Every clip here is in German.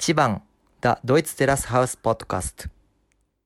1番 The Deutsch Terrace House Podcast.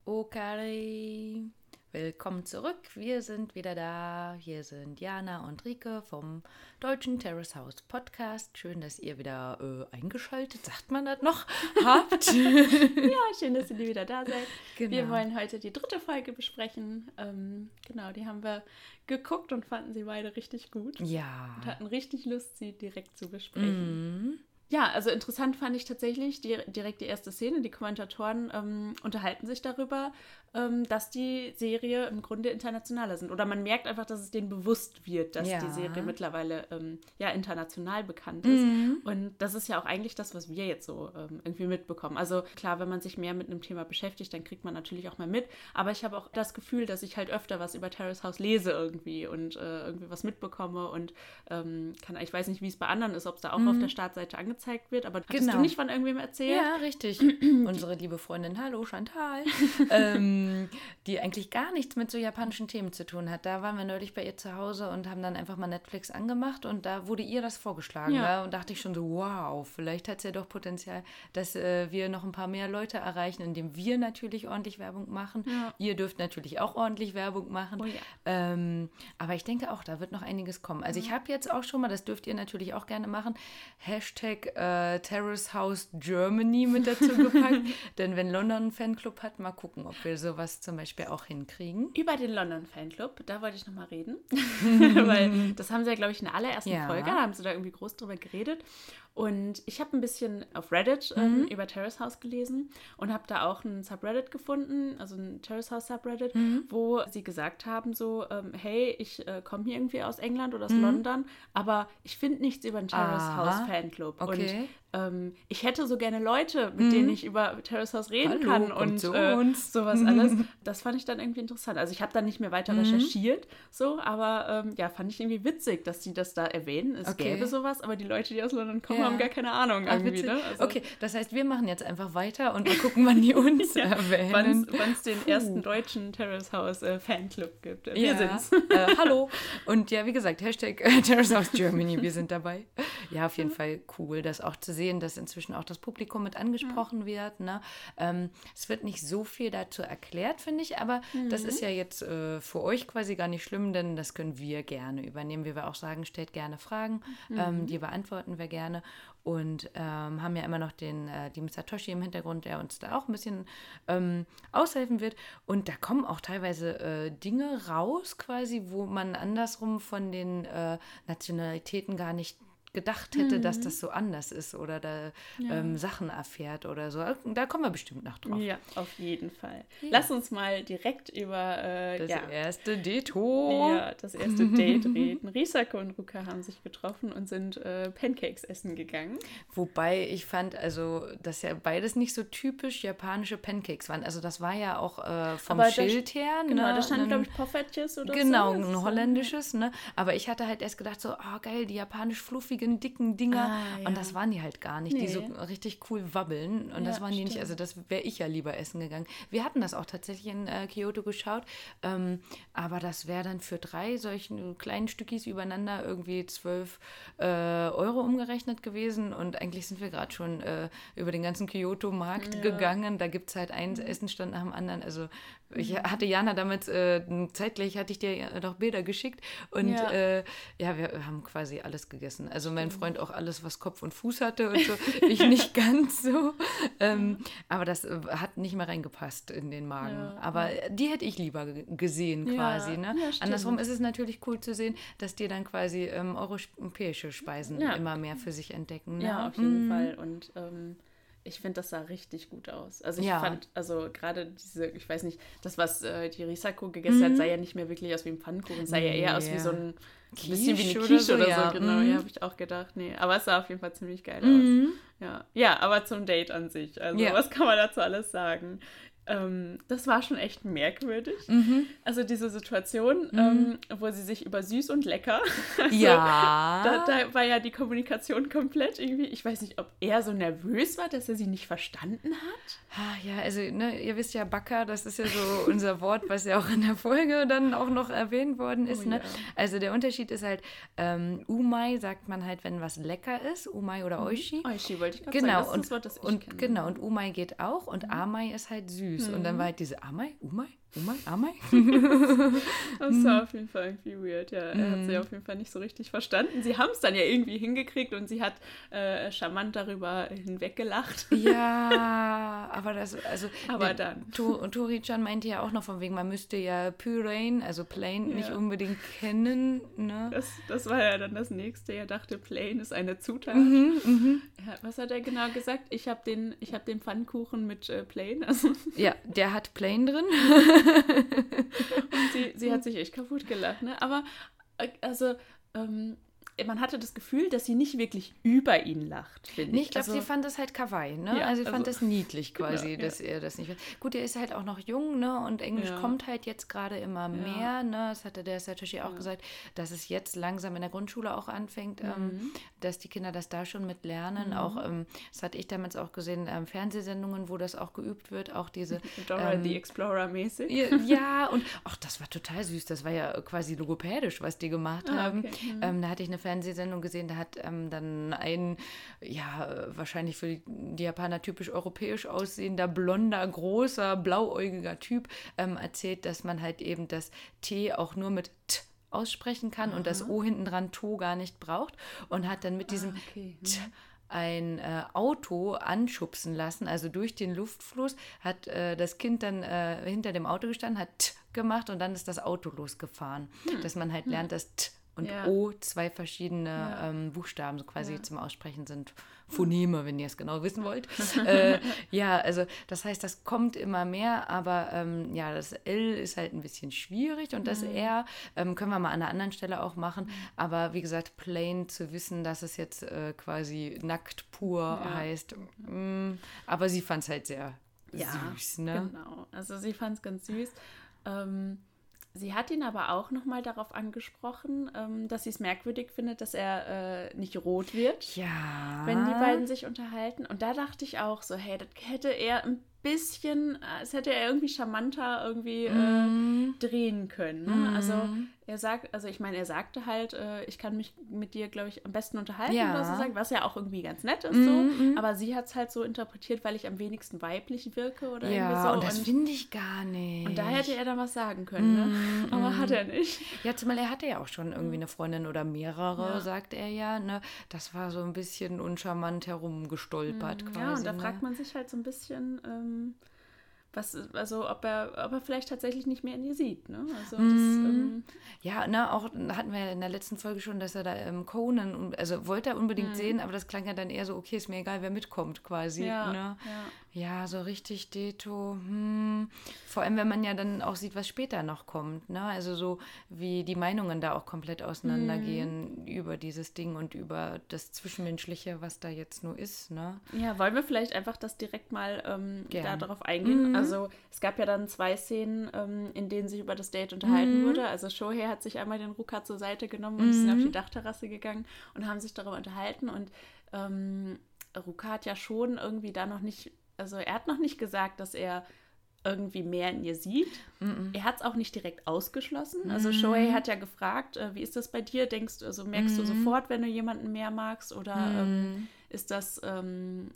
Okay, willkommen zurück. Wir sind wieder da. Hier sind Jana und Rike vom Deutschen Terrace House Podcast. Schön, dass ihr wieder äh, eingeschaltet, sagt man das noch, habt. Ja, schön, dass ihr wieder da seid. Genau. Wir wollen heute die dritte Folge besprechen. Ähm, genau, die haben wir geguckt und fanden sie beide richtig gut. ja. Und hatten richtig Lust, sie direkt zu besprechen. Mhm. Ja, also interessant fand ich tatsächlich die, direkt die erste Szene. Die Kommentatoren ähm, unterhalten sich darüber, ähm, dass die Serie im Grunde internationaler sind. Oder man merkt einfach, dass es denen bewusst wird, dass Ja. die Serie mittlerweile ähm, ja international bekannt ist. Mhm. Und das ist ja auch eigentlich das, was wir jetzt so ähm, irgendwie mitbekommen. Also klar, wenn man sich mehr mit einem Thema beschäftigt, dann kriegt man natürlich auch mal mit. Aber ich habe auch das Gefühl, dass ich halt öfter was über Terrace House lese irgendwie und äh, irgendwie was mitbekomme und ähm, kann, ich weiß nicht, wie es bei anderen ist, ob es da auch auf der Startseite angezeigt wird, aber hattest Genau. du nicht von irgendwem erzählt? Ja, richtig. Unsere liebe Freundin, hallo Chantal, ähm, die eigentlich gar nichts mit so japanischen Themen zu tun hat. Da waren wir neulich bei ihr zu Hause und haben dann einfach mal Netflix angemacht und da wurde ihr das vorgeschlagen. Ja. Ja. Und dachte ich schon so, wow, vielleicht hat es ja doch Potenzial, dass äh, wir noch ein paar mehr Leute erreichen, indem wir natürlich ordentlich Werbung machen. Ja. Ihr dürft natürlich auch ordentlich Werbung machen. Oh ja. ähm, aber ich denke auch, da wird noch einiges kommen. Also ich habe jetzt auch schon mal, das dürft ihr natürlich auch gerne machen, Hashtag äh, Terrace House Germany mit dazu gepackt. Denn wenn London einen Fanclub hat, mal gucken, ob wir sowas zum Beispiel auch hinkriegen. Über den London Fanclub, da wollte ich nochmal reden. Weil das haben sie ja, glaube ich, in der allerersten Ja. Folge, da haben sie da irgendwie groß drüber geredet. Und ich habe ein bisschen auf Reddit Mhm. ähm, über Terrace House gelesen und habe da auch ein Subreddit gefunden, also ein Terrace House Subreddit, Mhm. wo sie gesagt haben so, ähm, hey, ich äh, komme hier irgendwie aus England oder aus Mhm. London, aber ich finde nichts über den Terrace Aha. House Fanclub. Okay. Und ähm, ich hätte so gerne Leute, mit denen ich über Terrace House reden Hallo, kann und äh, sowas alles. Das fand ich dann irgendwie interessant. Also ich habe dann nicht mehr weiter Mhm. recherchiert, so, aber ähm, ja, fand ich irgendwie witzig, dass sie das da erwähnen. Es Okay. gäbe sowas, aber die Leute, die aus London kommen, Ja. haben gar keine Ahnung Ach, irgendwie. Ne? Also, okay, das heißt, wir machen jetzt einfach weiter und mal gucken, wann die uns erwähnen. Wann es den ersten deutschen Terrace House äh, Fanclub gibt. Wir Ja. sind's. Äh, hallo. Und ja, wie gesagt, Hashtag äh, Terrace House Germany, wir sind dabei. Ja, auf jeden Fall cool, das auch zu sehen, dass inzwischen auch das Publikum mit angesprochen wird. Ne? Ähm, es wird nicht so viel dazu erklärt, finde ich, aber das ist ja jetzt äh, für euch quasi gar nicht schlimm, denn das können wir gerne übernehmen. Wie wir auch sagen, stellt gerne Fragen, ähm, die beantworten wir gerne. Und ähm, haben ja immer noch den, äh, die Satoshi im Hintergrund, der uns da auch ein bisschen ähm, aushelfen wird. Und da kommen auch teilweise äh, Dinge raus, quasi, wo man andersrum von den äh, Nationalitäten gar nicht gedacht hätte, dass das so anders ist oder da ähm, Sachen erfährt oder so. Da kommen wir bestimmt noch drauf. Ja, auf jeden Fall. Lass uns mal direkt über äh, Das ja, erste Deto. ja, das erste Date reden. Risako und Ruka haben sich getroffen und sind äh, Pancakes essen gegangen. Wobei ich fand, also, dass ja beides nicht so typisch japanische Pancakes waren. Also das war ja auch äh, vom Aber da Schild her. Genau, ne, da stand, ein- glaube ich, Poffertjes oder Genau, so. Das ein holländisches, ne? Aber ich hatte halt erst gedacht, so, oh geil, die japanisch fluffigen, dicken Dinger. Ah, ja. Und das waren die halt gar nicht, die so Nee. richtig cool wabbeln. Und das Ja, waren die nicht, stimmt. also das wäre ich ja lieber essen gegangen. Wir hatten das auch tatsächlich in äh, Kyoto geschaut. Ähm, aber das wäre dann für drei solchen kleinen Stückis übereinander irgendwie 12 äh, Euro umgerechnet gewesen. Und eigentlich sind wir gerade schon äh, über den ganzen Kyoto-Markt gegangen. Da gibt es halt einen Essenstand nach dem anderen. Also ich hatte Jana damals, äh, zeitgleich hatte ich dir noch Bilder geschickt und Ja. äh, ja, wir haben quasi alles gegessen. Also mein Freund auch alles, was Kopf und Fuß hatte und so. ich nicht ganz so. Ähm, aber das äh, hat nicht mehr reingepasst in den Magen. Ja. Aber die hätte ich lieber ge- gesehen quasi. Ne? Andersrum ist es natürlich cool zu sehen, dass die dann quasi ähm, europäische Speisen immer mehr für sich entdecken. Ne? Ja, auf jeden Fall. Und ähm, ich finde, das sah richtig gut aus. Also ich Ja. fand, also gerade diese, ich weiß nicht, das, was äh, die Risako gegessen hat, sah ja nicht mehr wirklich aus wie ein Pfannkuchen. Sah ja eher aus wie Mhm. So ein, ein bisschen wie Quiche eine oder Quiche so, oder so. ja. Genau, Mhm. ja, habe ich auch gedacht. Nee, aber es sah auf jeden Fall ziemlich geil Mhm. aus. Ja. ja, aber zum Date an sich. Also Ja. was kann man dazu alles sagen? Ähm, das war schon echt merkwürdig. Mhm. Also diese Situation, ähm, wo sie sich über süß und lecker. Also, Ja. Da, da war ja die Kommunikation komplett irgendwie. Ich weiß nicht, ob er so nervös war, dass er sie nicht verstanden hat. Ja, also, ne, ihr wisst ja, Backer, das ist ja so unser Wort, was ja auch in der Folge dann auch noch erwähnt worden ist. Oh ne? ja. Also der Unterschied ist halt, ähm, Umai sagt man halt, wenn was lecker ist, Umai oder Oishi. Oishi wollte ich gerade Genau, sagen. Das und, das Wort, das ich und kenne. Mhm. genau, und Umai geht auch und Amai ist halt süß. Und dann war halt diese Amai, Umai, Umai, Amai. Das Mhm. war auf jeden Fall irgendwie weird, ja. Er hat sie auf jeden Fall nicht so richtig verstanden. Sie haben es dann ja irgendwie hingekriegt und sie hat äh, charmant darüber hinweggelacht. ja, aber das, also. Aber der- dann. To Tori-chan meinte ja auch noch von wegen, man müsste ja Pyrain, also Plain, nicht Ja. unbedingt kennen, ne? Das, das war ja dann das nächste. Er dachte, Plain ist eine Zutat. Mhm, Ja, was hat er genau gesagt? Ich habe den, ich hab den Pfannkuchen mit äh, Plain. Also, Ja, der hat Plain drin. und sie, sie hat sich echt kaputt gelacht. Ne? Aber äh, also ähm, man hatte das Gefühl, dass sie nicht wirklich über ihn lacht, finde Nee, ich. ich glaube, also, sie fand das halt kawaii, ne? Ja, also sie fand also- das niedlich quasi, Genau, dass er das nicht Gut, er ist halt auch noch jung, ne? Und Englisch Ja. kommt halt jetzt gerade immer mehr, ne? Das hatte der Satoshi auch gesagt, dass es jetzt langsam in der Grundschule auch anfängt, Mhm. ähm, dass die Kinder das da schon mit lernen. Auch, ähm, das hatte ich damals auch gesehen, ähm, Fernsehsendungen, wo das auch geübt wird, auch diese Dora ähm, the Explorer mäßig. Ja, ja, und ach, das war total süß. Das war ja quasi logopädisch, was die gemacht Ah, haben. okay. Ähm, da hatte ich eine Fernsehsendung gesehen, da hat ähm, dann ein, ja, wahrscheinlich für die, Japaner typisch europäisch aussehender, blonder, großer, blauäugiger Typ ähm, erzählt, dass man halt eben das T auch nur mit T aussprechen kann und das O hinten dran To gar nicht braucht und hat dann mit diesem Ah, okay. T ein äh, Auto anschubsen lassen, also durch den Luftfluss, hat äh, das Kind dann äh, hinter dem Auto gestanden, hat T gemacht und dann ist das Auto losgefahren. Dass man halt lernt, dass T und. Ja. O zwei verschiedene Ja. ähm, Buchstaben so quasi Ja. zum Aussprechen sind. Phoneme, wenn ihr es genau wissen wollt. äh, ja, also das heißt, das kommt immer mehr, aber ähm, ja, das L ist halt ein bisschen schwierig und Mhm. das R ähm, können wir mal an einer anderen Stelle auch machen. Aber wie gesagt, plain zu wissen, dass es jetzt äh, quasi nackt pur heißt. mm, aber sie fand es halt sehr süß, ne? Genau. Also sie fand es ganz süß. Sie hat ihn aber auch nochmal darauf angesprochen, ähm, dass sie es merkwürdig findet, dass er äh, nicht rot wird, Ja. wenn die beiden sich unterhalten. Und da dachte ich auch so, hey, das hätte er ein bisschen, äh, es hätte er irgendwie charmanter irgendwie Mhm. äh, drehen können. Ne? Also er sagt, also ich meine, er sagte halt, äh, ich kann mich mit dir, glaube ich, am besten unterhalten, Ja. so sagt, was ja auch irgendwie ganz nett ist Mhm, so. mhm. Aber sie hat es halt so interpretiert, weil ich am wenigsten weiblich wirke oder Ja, irgendwie so. und das finde ich gar nicht. Und da hätte er dann was sagen können, ne? Mm, aber hat er nicht. Ja, zumal er hatte ja auch schon irgendwie eine Freundin oder mehrere, Ja. sagt er ja. Ne? Das war so ein bisschen uncharmant herumgestolpert quasi. Ja, und da ne? fragt man sich halt so ein bisschen, ähm, um was, also ob er, ob er vielleicht tatsächlich nicht mehr in ihr sieht, ne? Also das, Mhm. ähm, Ja, ne, auch hatten wir ja in der letzten Folge schon, dass er da ähm, Conan, also wollte er unbedingt sehen, aber das klang ja dann eher so, okay, ist mir egal, wer mitkommt quasi. Ja, Ne? ja. Ja, so richtig Deto. Hm. Vor allem, wenn man ja dann auch sieht, was später noch kommt. Ne? Also so wie die Meinungen da auch komplett auseinandergehen Mhm. über dieses Ding und über das Zwischenmenschliche, was da jetzt nur ist. Ne? Ja, wollen wir vielleicht einfach das direkt mal ähm, darauf eingehen? Mhm. Also es gab ja dann zwei Szenen, ähm, in denen sich über das Date unterhalten Mhm. wurde. Also Shohei hat sich einmal den Ruka zur Seite genommen und sind auf die Dachterrasse gegangen und haben sich darüber unterhalten. Und ähm, Ruka hat ja schon irgendwie da noch nicht, also er hat noch nicht gesagt, dass er irgendwie mehr in ihr sieht. Er hat es auch nicht direkt ausgeschlossen. Also Shohei hat ja gefragt, äh, wie ist das bei dir? Denkst du, also merkst du sofort, wenn du jemanden mehr magst oder ähm, ist das, ähm,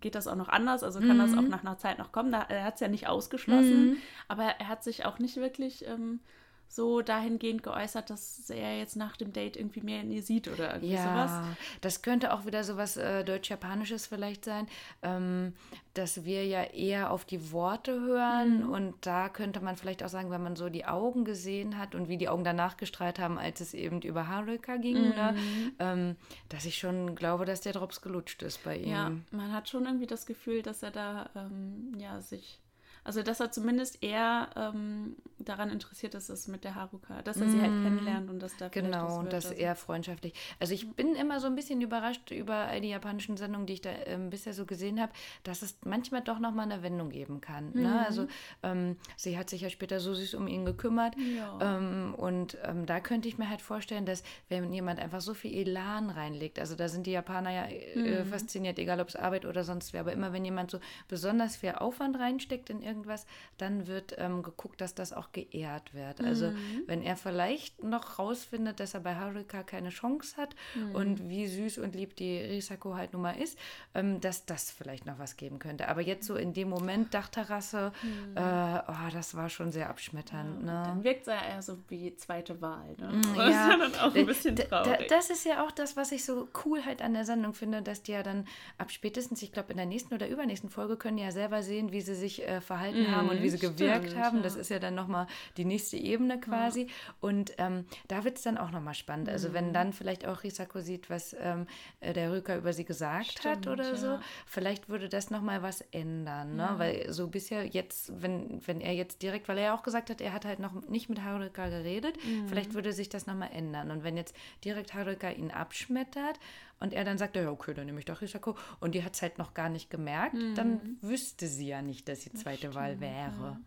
geht das auch noch anders? Also kann das auch nach einer Zeit noch kommen? Da, er hat es ja nicht ausgeschlossen, aber er hat sich auch nicht wirklich ähm, so dahingehend geäußert, dass er jetzt nach dem Date irgendwie mehr in ihr sieht oder irgendwie Ja, sowas. das könnte auch wieder so was äh, Deutsch-Japanisches vielleicht sein, ähm, dass wir ja eher auf die Worte hören Mhm. und da könnte man vielleicht auch sagen, wenn man so die Augen gesehen hat und wie die Augen danach gestrahlt haben, als es eben über Haruka ging, ne, Mhm. ähm, dass ich schon glaube, dass der Drops gelutscht ist bei ihm. Ja, man hat schon irgendwie das Gefühl, dass er da ähm, ja sich Also, dass er zumindest eher ähm, daran interessiert ist, es mit der Haruka, dass er sie halt kennenlernt und dass da Genau, und das also. eher freundschaftlich. Also ich bin immer so ein bisschen überrascht über all die japanischen Sendungen, die ich da ähm, bisher so gesehen habe, dass es manchmal doch nochmal eine Wendung geben kann. Mhm. Ne? Also ähm, sie hat sich ja später so süß um ihn gekümmert. Ja. Ähm, und ähm, da könnte ich mir halt vorstellen, dass wenn jemand einfach so viel Elan reinlegt, also da sind die Japaner ja äh, Mhm. fasziniert, egal ob es Arbeit oder sonst wer, aber immer wenn jemand so besonders viel Aufwand reinsteckt in irgendwas, dann wird ähm, geguckt, dass das auch geehrt wird. Also Mhm. wenn er vielleicht noch rausfindet, dass er bei Haruka keine Chance hat Mhm. und wie süß und lieb die Risako halt nun mal ist, ähm, dass das vielleicht noch was geben könnte. Aber jetzt so in dem Moment, Dachterrasse, äh, oh, das war schon sehr abschmetternd. Mhm. Dann Ne? wirkt er eher so wie zweite Wahl. Ne? Mm, Das ist ja dann auch ein bisschen d- da- traurig. Das ist ja auch das, was ich so cool halt an der Sendung finde, dass die ja dann ab spätestens, ich glaube, in der nächsten oder übernächsten Folge können ja selber sehen, wie sie sich äh, verhalten haben und wie sie gewirkt stimmt, haben. ja. Das ist ja dann nochmal die nächste Ebene quasi. Und ähm, da wird es dann auch nochmal spannend. Also Mhm. wenn dann vielleicht auch Risako sieht, was ähm, äh, der Rüker über sie gesagt hat Stimmt, oder so, ja. vielleicht würde das nochmal was ändern. Ne? Weil so bisher jetzt, wenn, wenn er jetzt direkt, weil er ja auch gesagt hat, er hat halt noch nicht mit Haruka geredet, Mhm. vielleicht würde sich das nochmal ändern. Und wenn jetzt direkt Haruka ihn abschmettert und er dann sagt, ja, okay, dann nehme ich doch Risako und die hat es halt noch gar nicht gemerkt, Mhm. dann wüsste sie ja nicht, dass sie zweite Wahl wäre.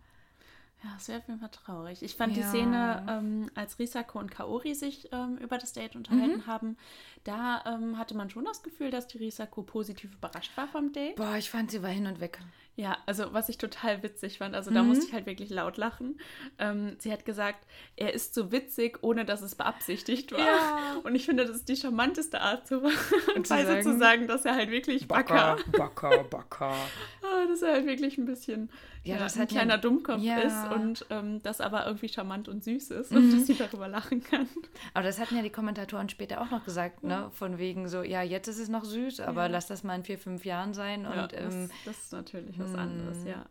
Ja, das wäre auf jeden Fall traurig. Ich fand die Ja. Szene, ähm, als Risako und Kaori sich ähm, über das Date unterhalten Mhm. haben, da ähm, hatte man schon das Gefühl, dass die Risako positiv überrascht war vom Date. Boah, ich fand, sie war hin und weg. Ja, also was ich total witzig fand, also Mhm. da musste ich halt wirklich laut lachen. Ähm, sie hat gesagt, er ist so witzig, ohne dass es beabsichtigt war. Ja. Und ich finde, das ist die charmanteste Art zu, Und zu Weise zu sagen- sagen, dass er halt wirklich Backer, Backer, Backer. Ah, dass er halt wirklich ein bisschen Ja, ja, ein kleiner Dummkopf Ja. ist und ähm, das aber irgendwie charmant und süß ist Mhm. und dass sie darüber lachen kann. Aber das hatten ja die Kommentatoren später auch noch gesagt, ne? Von wegen so, ja, jetzt ist es noch süß, aber lass das mal in vier, fünf Jahren sein. Ja, Und ähm, das, das ist natürlich was anderes, ja.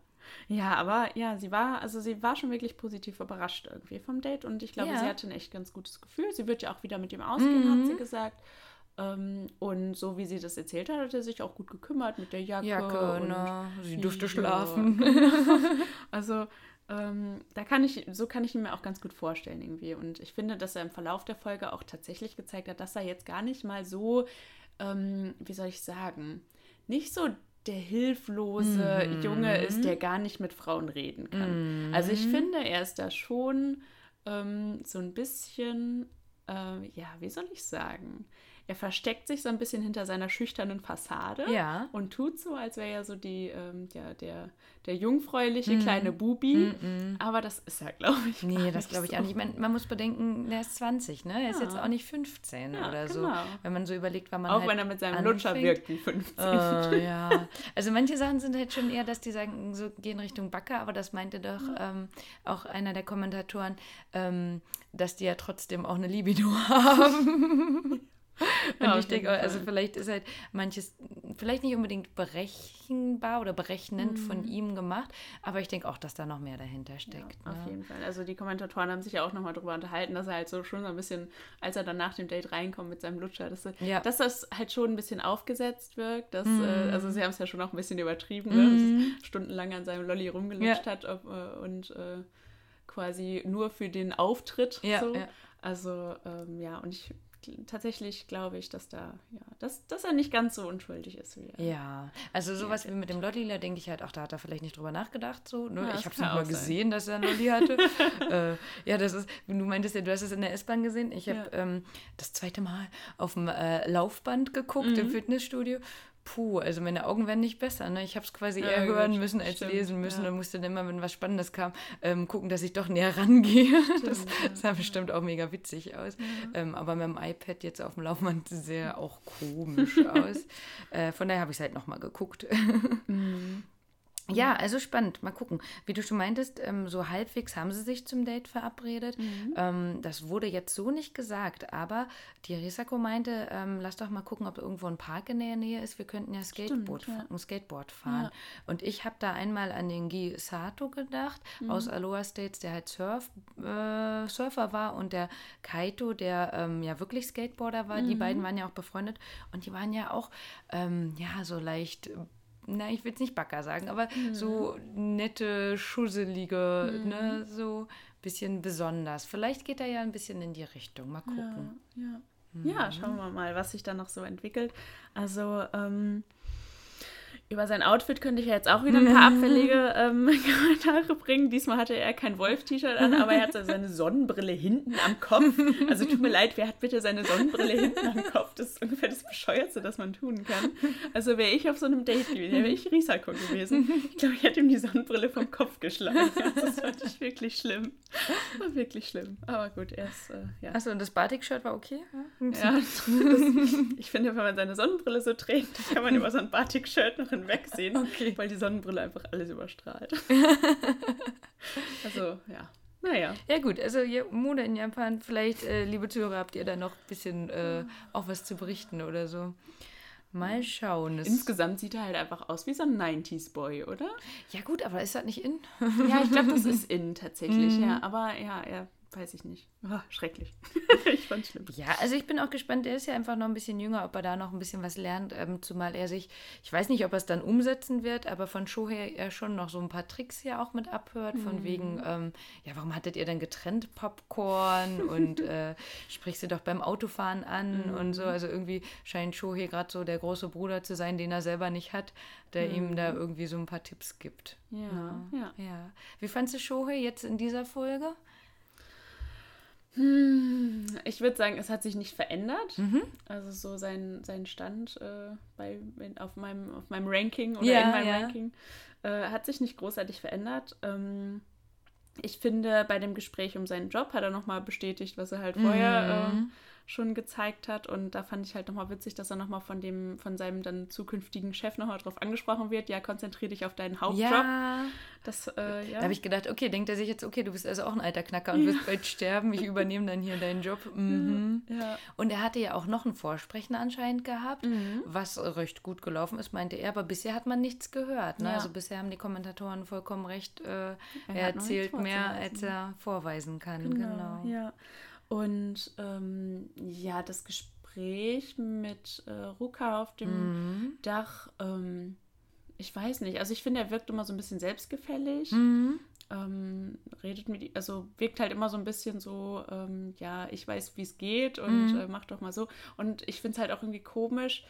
Ja, aber ja, sie war, also sie war schon wirklich positiv überrascht irgendwie vom Date und ich glaube, Ja. sie hatte ein echt ganz gutes Gefühl. Sie wird ja auch wieder mit ihm ausgehen, hat Mhm. sie gesagt. Ähm, und so wie sie das erzählt hat, hat er sich auch gut gekümmert mit der Jacke. Jacke, und ne? Sie Ja. durfte schlafen. Also ähm, da kann ich, so kann ich ihn mir auch ganz gut vorstellen irgendwie. Und ich finde, dass er im Verlauf der Folge auch tatsächlich gezeigt hat, dass er jetzt gar nicht mal so, ähm, wie soll ich sagen, nicht so der hilflose Mhm. Junge ist, der gar nicht mit Frauen reden kann. Also ich finde, er ist da schon ähm, so ein bisschen, äh, ja, wie soll ich sagen? Er versteckt sich so ein bisschen hinter seiner schüchternen Fassade Ja. und tut so, als wäre er so die, ähm, ja, der, der jungfräuliche kleine Bubi. Aber das ist er, glaube ich. Nee, das glaube ich so. auch nicht. Ich meine, man muss bedenken, der ist 20, ne? Er ist Ja. jetzt auch nicht 15 Ja, oder so. genau. Wenn man so überlegt, wann man Auch halt wenn er mit seinem Lutscher anfängt. wirkt wie 15. Äh, ja. Also manche Sachen sind halt schon eher, dass die sagen, so gehen Richtung Backer, aber das meinte doch ähm, auch einer der Kommentatoren, ähm, dass die ja trotzdem auch eine Libido haben. Und Ja, ich denke, jeden also vielleicht ist halt manches, vielleicht nicht unbedingt berechenbar oder berechnend von ihm gemacht, aber ich denke auch, dass da noch mehr dahinter steckt. Auf ne? jeden Fall. Also die Kommentatoren haben sich ja auch nochmal drüber unterhalten, dass er halt so schon so ein bisschen, als er dann nach dem Date reinkommt mit seinem Lutscher, dass, er- Ja. dass das halt schon ein bisschen aufgesetzt wirkt. Dass, Mhm. äh, also sie haben es ja schon auch ein bisschen übertrieben, ne? dass es stundenlang an seinem Lolli rumgelutscht Ja. hat ob, äh, und äh, quasi nur für den Auftritt. Ja, so. ja. Also ähm, ja, und ich tatsächlich glaube ich, dass da, ja, dass, dass er nicht ganz so unschuldig ist wie er. Ja, also sowas wie mit dem Lollila denke ich halt, auch da hat er vielleicht nicht drüber nachgedacht. So, ne? Ja, ich habe es nicht mal sein. gesehen, dass er einen Lolli hatte. äh, ja, das ist, du meintest ja, du hast es in der S-Bahn gesehen. Ich habe Ja. ähm, das zweite Mal auf dem äh, Laufband geguckt Mhm. im Fitnessstudio. Puh, also meine Augen werden nicht besser. Ne? Ich habe es quasi eher Ja, gut, hören müssen als stimmt, lesen müssen ja. und musste dann immer, wenn was Spannendes kam, ähm, gucken, dass ich doch näher rangehe. das ja. sah bestimmt auch mega witzig aus. Ähm, aber mit dem iPad jetzt auf dem Laufband sah auch komisch aus. Äh, von daher habe ich es halt nochmal geguckt. Ja, also spannend. Mal gucken. Wie du schon meintest, ähm, so halbwegs haben sie sich zum Date verabredet. Ähm, das wurde jetzt so nicht gesagt, aber die Risako meinte, ähm, lass doch mal gucken, ob irgendwo ein Park in der Nähe ist. Wir könnten ja Skateboard, ja. fa- ein Skateboard fahren. Und ich habe da einmal an den Gi Sato gedacht, aus Aloha States, der halt Surf, äh, Surfer war und der Kaito, der ähm, ja wirklich Skateboarder war. Die beiden waren ja auch befreundet und die waren ja auch ähm, ja so leicht na, ich will es nicht Backer sagen, aber so nette, schusselige, ne, so bisschen besonders. Vielleicht geht er ja ein bisschen in die Richtung. Mal gucken. Ja, ja. ja, schauen wir mal, was sich da noch so entwickelt. Also, ähm, über sein Outfit könnte ich ja jetzt auch wieder ein paar abfällige ähm, Kommentare bringen. Diesmal hatte er kein Wolf-T-Shirt an, aber er hatte seine Sonnenbrille hinten am Kopf. Also tut mir leid, wer hat bitte seine Sonnenbrille hinten am Kopf? Das ist ungefähr das Bescheuerste, das man tun kann. Also wäre ich auf so einem Date gewesen, wäre ich Risako gewesen. Ich glaube, ich hätte ihm die Sonnenbrille vom Kopf geschlagen. Das fand ich wirklich schlimm. War wirklich schlimm. Aber gut, er ist, äh, ja. Achso, und das Batik-Shirt war okay? Ja, das, ich finde, wenn man seine Sonnenbrille so trägt, dann kann man über so ein Batik-Shirt noch hinwegsehen, Okay. weil die Sonnenbrille einfach alles überstrahlt. also, ja. Naja. Ja gut, also Mode in Japan, vielleicht, äh, liebe Zuhörer, habt ihr da noch ein bisschen äh, auch was zu berichten oder so. Mal schauen. Es, Insgesamt sieht er halt einfach aus wie so ein 90s-Boy, oder? ja gut, aber ist das nicht in? Ja, ich glaube, das ist in tatsächlich, ja. Aber ja, er weiß ich nicht. Ah, schrecklich. ich fand's schlimm. Ja, also ich bin auch gespannt, der ist ja einfach noch ein bisschen jünger, ob er da noch ein bisschen was lernt, ähm, zumal er sich, ich weiß nicht, ob er es dann umsetzen wird, aber von Shohei er schon noch so ein paar Tricks hier auch mit abhört, von wegen, ähm, ja, warum hattet ihr denn getrennt Popcorn und äh, sprichst du doch beim Autofahren an und so, also irgendwie scheint Shohei gerade so der große Bruder zu sein, den er selber nicht hat, der ihm da irgendwie so ein paar Tipps gibt. Ja, ja. Ja. Wie fandst du Shohei jetzt in dieser Folge? Ich würde sagen, es hat sich nicht verändert. Also so sein, sein Stand äh, bei, auf, meinem, auf meinem Ranking oder Ja, in meinem ja. Ranking äh, hat sich nicht großartig verändert. Ähm, ich finde, bei dem Gespräch um seinen Job hat er nochmal bestätigt, was er halt vorher ähm, schon gezeigt hat. Und da fand ich halt nochmal witzig, dass er nochmal von dem, von seinem dann zukünftigen Chef nochmal drauf angesprochen wird. Ja, konzentriere dich auf deinen Hauptjob. Ja. Das, äh, ja. Da habe ich gedacht, okay, denkt er sich jetzt, okay, du bist also auch ein alter Knacker und wirst bald sterben, ich übernehme dann hier deinen Job. Mhm. ja. Und er hatte ja auch noch ein Vorsprechen anscheinend gehabt, was recht gut gelaufen ist, meinte er, aber bisher hat man nichts gehört. Ne? Ja. Also bisher haben die Kommentatoren vollkommen recht, äh, er, noch erzählt mehr, als er vorweisen kann. Genau. Ja. Und ähm, ja, das Gespräch mit äh, Ruka auf dem Mhm. Dach, ähm, ich weiß nicht. Also ich finde, er wirkt immer so ein bisschen selbstgefällig. Mhm. Ähm, redet mit, also wirkt halt immer so ein bisschen so, ähm, ja, ich weiß, wie es geht und Mhm. äh, mach doch mal so. Und ich finde es halt auch irgendwie komisch,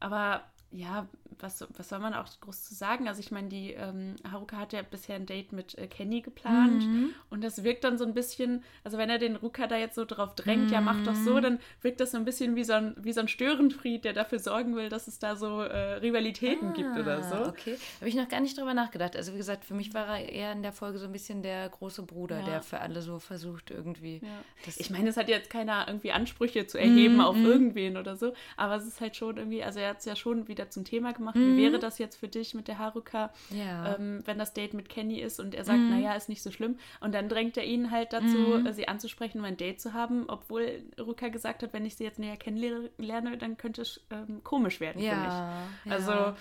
aber ja, was, was soll man auch groß zu sagen? Also ich meine, die ähm, Haruka hat ja bisher ein Date mit äh, Kenny geplant Mhm. und das wirkt dann so ein bisschen, also wenn er den Ruka da jetzt so drauf drängt, ja, mach doch so, dann wirkt das so ein bisschen wie so ein, wie so ein Störenfried, der dafür sorgen will, dass es da so äh, Rivalitäten gibt oder so. Ah, Okay, habe ich noch gar nicht drüber nachgedacht. Also wie gesagt, für mich war er eher in der Folge so ein bisschen der große Bruder, Ja. der für alle so versucht irgendwie. Ja. Das- Ich meine, es hat jetzt keiner irgendwie Ansprüche zu erheben Mhm, auf irgendwen oder so, aber es ist halt schon irgendwie, also er hat es ja schon wieder zum Thema gemacht. Wie wäre das jetzt für dich mit der Haruka, Mhm. Ja. ähm, wenn das Date mit Kenny ist und er sagt, Mhm. naja, ist nicht so schlimm. Und dann drängt er ihn halt dazu, äh, sie anzusprechen, um ein Date zu haben, obwohl Ruka gesagt hat, wenn ich sie jetzt näher kennenlerne, dann könnte es ähm, komisch werden für ja, mich. Also, ja.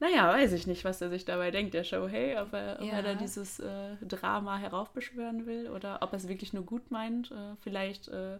naja, weiß ich nicht, was er sich dabei denkt, der Show, hey, ob er, ob Ja. er da dieses äh, Drama heraufbeschwören will oder ob er es wirklich nur gut meint. Äh, vielleicht äh,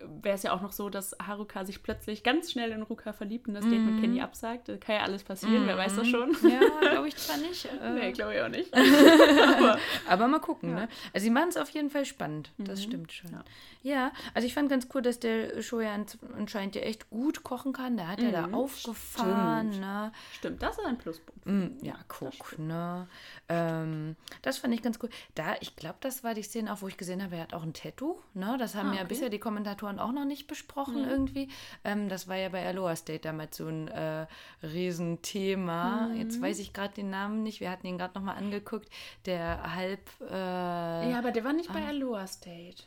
wäre es ja auch noch so, dass Haruka sich plötzlich ganz schnell in Ruka verliebt und das Date mit Kenny absagt. Das kann ja alles passieren, wer weiß das schon. Mhm. Ja, glaube ich zwar nicht. Äh, nee, glaube ich auch nicht. aber mal gucken, ne? Also sie machen es auf jeden Fall spannend. Das stimmt schon. Ja. Ja. also ich fand ganz cool, dass der Shoya ans- anscheinend ja echt gut kochen kann. Der hat ja da aufgefahren, stimmt. ne? Stimmt, das ist ein Pluspunkt. Mm, Ja, guck, ne? Ähm, das fand ich ganz cool. Da, ich glaube, das war die Szene auch, wo ich gesehen habe, er hat auch ein Tattoo, ne? Das haben Ah, ja okay. bisher die Kommentatoren auch noch nicht besprochen irgendwie. Ähm, das war ja bei Aloha State damals so ein äh, Riesenthema. Mhm. Jetzt weiß ich gerade den Namen nicht. Wir hatten ihn gerade nochmal angeguckt. Der halb, äh, Ja, aber der war nicht bei Aloha State.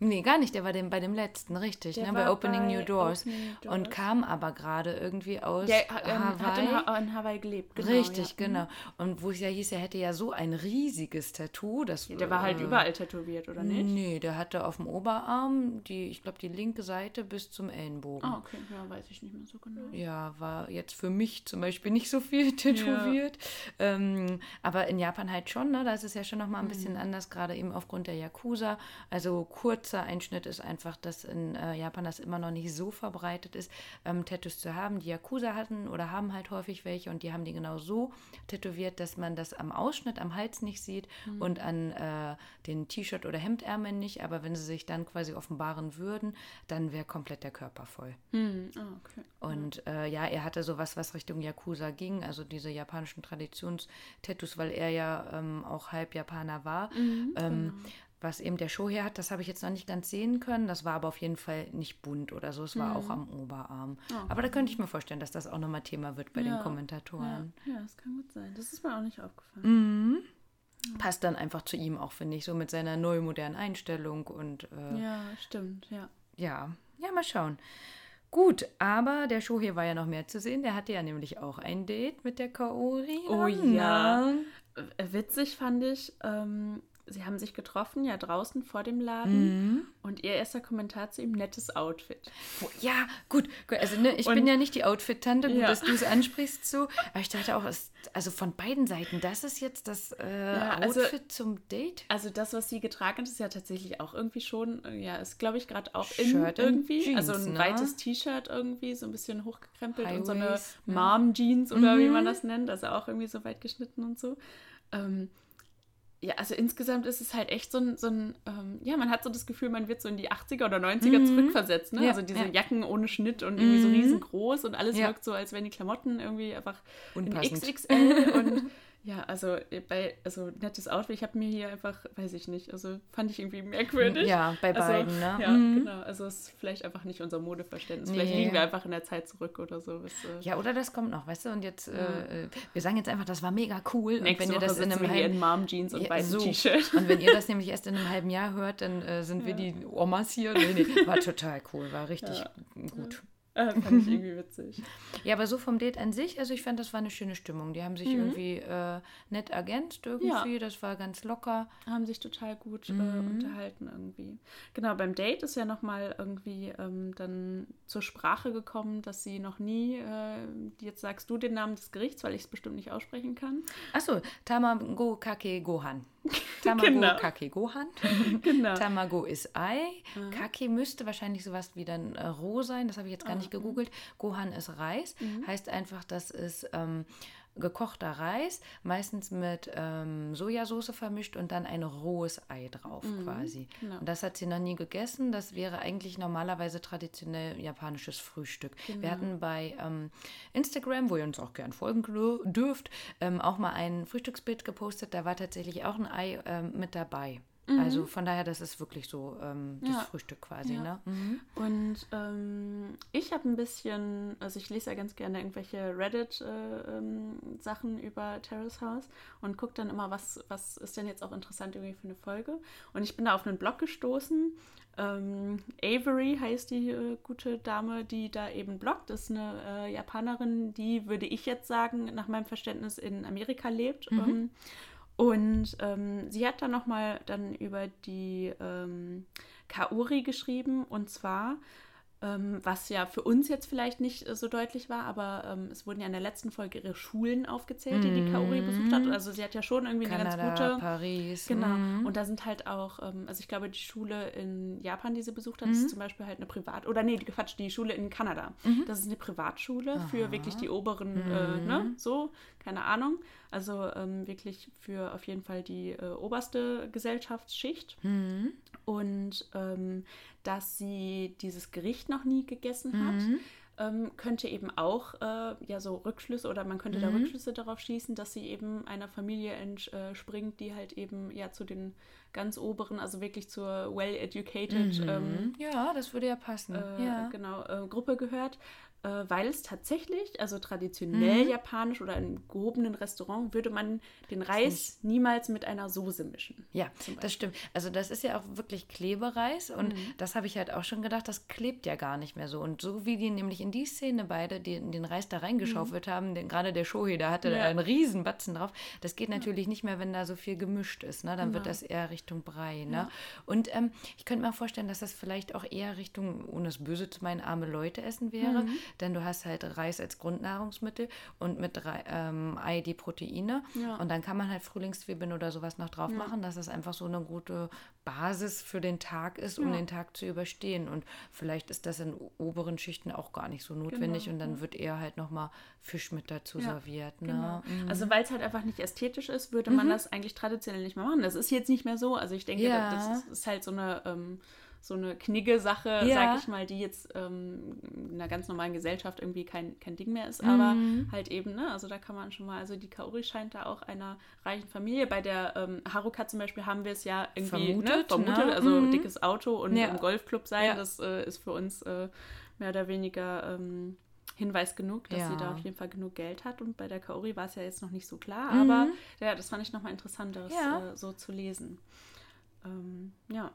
Nee, gar nicht, der war dem, bei dem letzten, richtig, Der ne? Bei Opening bei New Doors. Opening New Und Doors. kam aber gerade irgendwie aus Der ähm, hat Hawaii. in, ha in Hawaii gelebt, genau. Richtig, ja. genau. Und wo es ja hieß, er hätte ja so ein riesiges Tattoo. Das, Der war halt äh, überall tätowiert, oder nicht? Nee, der hatte auf dem Oberarm, die, ich glaube, die linke Seite bis zum Ellenbogen. Ah, okay, ja, weiß ich nicht mehr so genau. Ja, war jetzt für mich zum Beispiel nicht so viel tätowiert. Ähm, aber in Japan halt schon, ne? Da ist es ja schon nochmal ein bisschen Mhm. anders, gerade eben aufgrund der Yakuza. Also kurzer Einschnitt ist einfach, dass in äh, Japan das immer noch nicht so verbreitet ist, ähm, Tattoos zu haben. Die Yakuza hatten oder haben halt häufig welche und die haben die genau so tätowiert, dass man das am Ausschnitt, am Hals nicht sieht Mhm. und an äh, den T-Shirt oder Hemdärmeln nicht. Aber wenn sie sich dann quasi offenbaren würden, dann wäre komplett der Körper voll. Hm. Ah, okay. Und äh, ja, er hatte sowas, was Richtung Yakuza ging, also diese japanischen Traditionstattoos, weil er ja ähm, auch halb Japaner war. Mhm, ähm, genau. Was eben der Shohei hat, das habe ich jetzt noch nicht ganz sehen können. Das war aber auf jeden Fall nicht bunt oder so. Es war auch am Oberarm. Aber da könnte ich mir vorstellen, dass das auch nochmal Thema wird bei den Mhm. Ja, Kommentatoren. Ja, ja, das kann gut sein. Das ist mir auch nicht aufgefallen. Passt dann einfach zu ihm auch, finde ich, so mit seiner neu modernen Einstellung und äh, Ja, stimmt, ja. Ja, ja, mal schauen. Gut, aber der Shohei war ja noch mehr zu sehen. Der hatte ja nämlich auch ein Date mit der Kaori. Oh ja. Äh, Witzig fand ich, ähm, sie haben sich getroffen, ja draußen vor dem Laden. Und ihr erster Kommentar zu ihm, nettes Outfit. Wo- Ja, gut. gut, Also ne, ich Und- bin ja nicht die Outfit-Tante, gut, Ja. dass du es ansprichst so. Aber ich dachte auch, es, also von beiden Seiten, das ist jetzt das äh, Ja, also- Outfit zum Date. Also das, was sie getragen hat, ist ja tatsächlich auch irgendwie schon, äh, ja, ist glaube ich gerade auch in irgendwie. Jeans, also ein ne? weites T-Shirt irgendwie, so ein bisschen hochgekrempelt und so eine ne? Mom-Jeans oder wie man das nennt, also auch irgendwie so weit geschnitten und so. Ähm, ja, also insgesamt ist es halt echt so ein, so ein ähm, ja, man hat so das Gefühl, man wird so in die 80er oder 90er zurückversetzt, ne? Ja, also diese ja. Jacken ohne Schnitt und irgendwie so riesengroß und alles Ja. wirkt so, als wären die Klamotten irgendwie einfach Unpassend. in XXL und ja, also äh, bei, also nettes Outfit, ich habe mir hier einfach, weiß ich nicht, also fand ich irgendwie merkwürdig. Ja, bei also, beiden, ne? Ja, Mhm. genau, also es ist vielleicht einfach nicht unser Modeverständnis. Vielleicht Nee. liegen wir einfach in der Zeit zurück oder so. Was, äh, Ja, oder das kommt noch, weißt du? Und jetzt, äh, äh, wir sagen jetzt einfach, das war mega cool. Und Nächste wenn ihr Woche das in einem halben in Mom-Jeans und Ja, weißem so. T-Shirt. Und wenn ihr das nämlich erst in einem halben Jahr hört, dann äh, sind wir die Omas hier. Nee, nee, war total cool, war richtig gut. Äh, fand ich irgendwie witzig. Ja, aber so vom Date an sich, also ich fand, das war eine schöne Stimmung. Die haben sich irgendwie äh, nett ergänzt irgendwie, das war ganz locker. Haben sich total gut Mhm. äh, unterhalten irgendwie. Genau, beim Date ist ja nochmal irgendwie ähm, dann zur Sprache gekommen, dass sie noch nie, äh, jetzt sagst du den Namen des Gerichts, weil ich es bestimmt nicht aussprechen kann. Achso, Tamago Kake Gohan. Tamago Genau. Kake Gohan. Genau. Tamago ist Ei. Kake müsste wahrscheinlich sowas wie dann äh, roh sein. Das habe ich jetzt gar nicht gegoogelt. Gohan ist Reis. Mhm. Heißt einfach, das ist ähm, gekochter Reis, meistens mit ähm, Sojasauce vermischt und dann ein rohes Ei drauf quasi. genau. Und das hat sie noch nie gegessen. Das wäre eigentlich normalerweise traditionell japanisches Frühstück. Genau. Wir hatten bei ähm, Instagram, wo ihr uns auch gern folgen dür- dürft, ähm, auch mal ein Frühstücksbild gepostet. Da war tatsächlich auch ein Ei ähm, mit dabei. Also von daher, das ist wirklich so ähm, das Mhm. Ja. Frühstück quasi. Ja. Ne? Mhm. Und ähm, ich habe ein bisschen, also ich lese ja ganz gerne irgendwelche Reddit-Sachen über Terrace House und gucke dann immer, was, was ist denn jetzt auch interessant irgendwie für eine Folge. Und ich bin da auf einen Blog gestoßen. Ähm, Avery heißt die äh, gute Dame, die da eben bloggt. Das ist eine äh, Japanerin, die, würde ich jetzt sagen, nach meinem Verständnis in Amerika lebt. Ähm, und ähm, sie hat dann nochmal dann über die ähm, Kaori geschrieben. Und zwar, ähm, was ja für uns jetzt vielleicht nicht äh, so deutlich war, aber ähm, es wurden ja in der letzten Folge ihre Schulen aufgezählt, die die Kaori besucht hat. Also sie hat ja schon irgendwie eine Kanada, ganz gute... Paris. Genau. mhm. Und da sind halt auch, ähm, also ich glaube, die Schule in Japan, die sie besucht hat, Mhm. ist zum Beispiel halt eine Privat- oder nee, Quatsch, die Schule in Kanada. Mhm. Das ist eine Privatschule für wirklich die oberen, äh, ne, so, keine Ahnung. Also ähm, wirklich für auf jeden Fall die äh, oberste Gesellschaftsschicht. Mhm. Und ähm, dass sie dieses Gericht noch nie gegessen hat Mhm. ähm, könnte eben auch äh, ja so Rückschlüsse oder man könnte da Rückschlüsse darauf schließen, dass sie eben einer Familie entspringt, die halt eben ja zu den ganz oberen, also wirklich zur well-educated ähm, Ja, das würde ja passen. äh, ja. genau, äh, Gruppe gehört, äh, weil es tatsächlich, also traditionell Mhm. japanisch oder im gehobenen Restaurant, würde man den Reis niemals mit einer Soße mischen. Ja, das stimmt. Also das ist ja auch wirklich Klebereis und das habe ich halt auch schon gedacht, das klebt ja gar nicht mehr so. Und so wie die nämlich in die Szene beide die, den Reis da reingeschaufelt haben, den, gerade der Shohei, da hatte Ja. einen riesen Batzen drauf, das geht natürlich nicht mehr, wenn da so viel gemischt ist. Ne? Dann wird das eher Richtung Brei. Ne? Und ähm, ich könnte mir vorstellen, dass das vielleicht auch eher Richtung, ohne es böse zu meinen, arme Leute essen wäre. Denn du hast halt Reis als Grundnahrungsmittel und mit ähm, Ei die Proteine. Ja. Und dann kann man halt Frühlingszwiebeln oder sowas noch drauf machen, dass es einfach so eine gute Basis für den Tag ist, um Ja. den Tag zu überstehen. Und vielleicht ist das in oberen Schichten auch gar nicht so notwendig Genau, und dann wird eher halt nochmal Fisch mit dazu Ja, serviert. Genau. Ne? Mhm. Also weil es halt einfach nicht ästhetisch ist, würde man das eigentlich traditionell nicht mehr machen. Das ist jetzt nicht mehr so. Also ich denke, Ja. das ist, ist halt so eine, ähm, so eine knigge Sache, Ja. sag ich mal, die jetzt ähm, in einer ganz normalen Gesellschaft irgendwie kein, kein Ding mehr ist. Aber Mhm. halt eben, ne, also da kann man schon mal, also die Kaori scheint da auch einer reichen Familie. Bei der ähm, Haruka zum Beispiel haben wir es ja irgendwie ne, Vermutet, vermutet ne? also Mhm. dickes Auto und Ja. im Golfclub sein. Ja. Das äh, ist für uns äh, mehr oder weniger ähm, Hinweis genug, dass sie Ja. da auf jeden Fall genug Geld hat. Und bei der Kaori war es ja jetzt noch nicht so klar, Mhm. aber ja, das fand ich nochmal interessant, das Ja. äh, so zu lesen. Ähm, ja.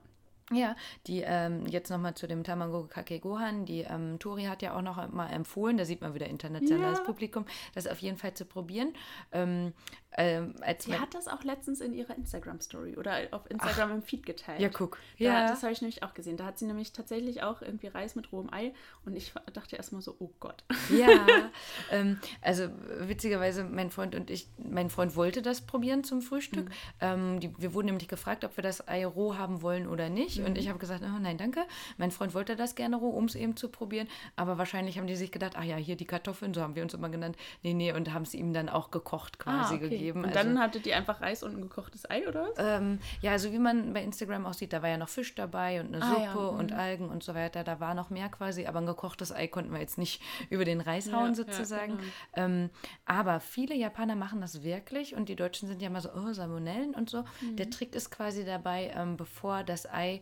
Ja, die ähm, jetzt nochmal zu dem Tamago Kake Gohan. Die ähm, Tori hat ja auch noch mal empfohlen, da sieht man wieder internationales Ja. Publikum, das auf jeden Fall zu probieren. Ähm, ähm, als Sie man- hat das auch letztens in ihrer Instagram-Story oder auf Instagram im Feed geteilt. ja, guck. Da, Ja, Das habe ich nämlich auch gesehen. Da hat sie nämlich tatsächlich auch irgendwie Reis mit rohem Ei und ich dachte erstmal so, oh Gott. Ja, ähm, also witzigerweise, mein Freund und ich, mein Freund wollte das probieren zum Frühstück. Ähm, die, wir wurden nämlich gefragt, ob wir das Ei roh haben wollen oder nicht. Und ich habe gesagt, oh, nein, danke. Mein Freund wollte das gerne roh, um es eben zu probieren. Aber wahrscheinlich haben die sich gedacht, ach ja, hier die Kartoffeln, so haben wir uns immer genannt. Nee, nee, und haben es ihm dann auch gekocht quasi gegeben. Und Also- dann hattet ihr einfach Reis und ein gekochtes Ei, oder was? ähm, ja, also wie man bei Instagram auch sieht, da war ja noch Fisch dabei und eine Ah, Suppe ja, mhm. und Algen und so weiter. Da war noch mehr quasi, aber ein gekochtes Ei konnten wir jetzt nicht über den Reis hauen Ja, sozusagen. ja, genau. ähm, aber viele Japaner machen das wirklich und die Deutschen sind ja immer so, oh, Salmonellen und so. Mhm. Der Trick ist quasi dabei, ähm, bevor das Ei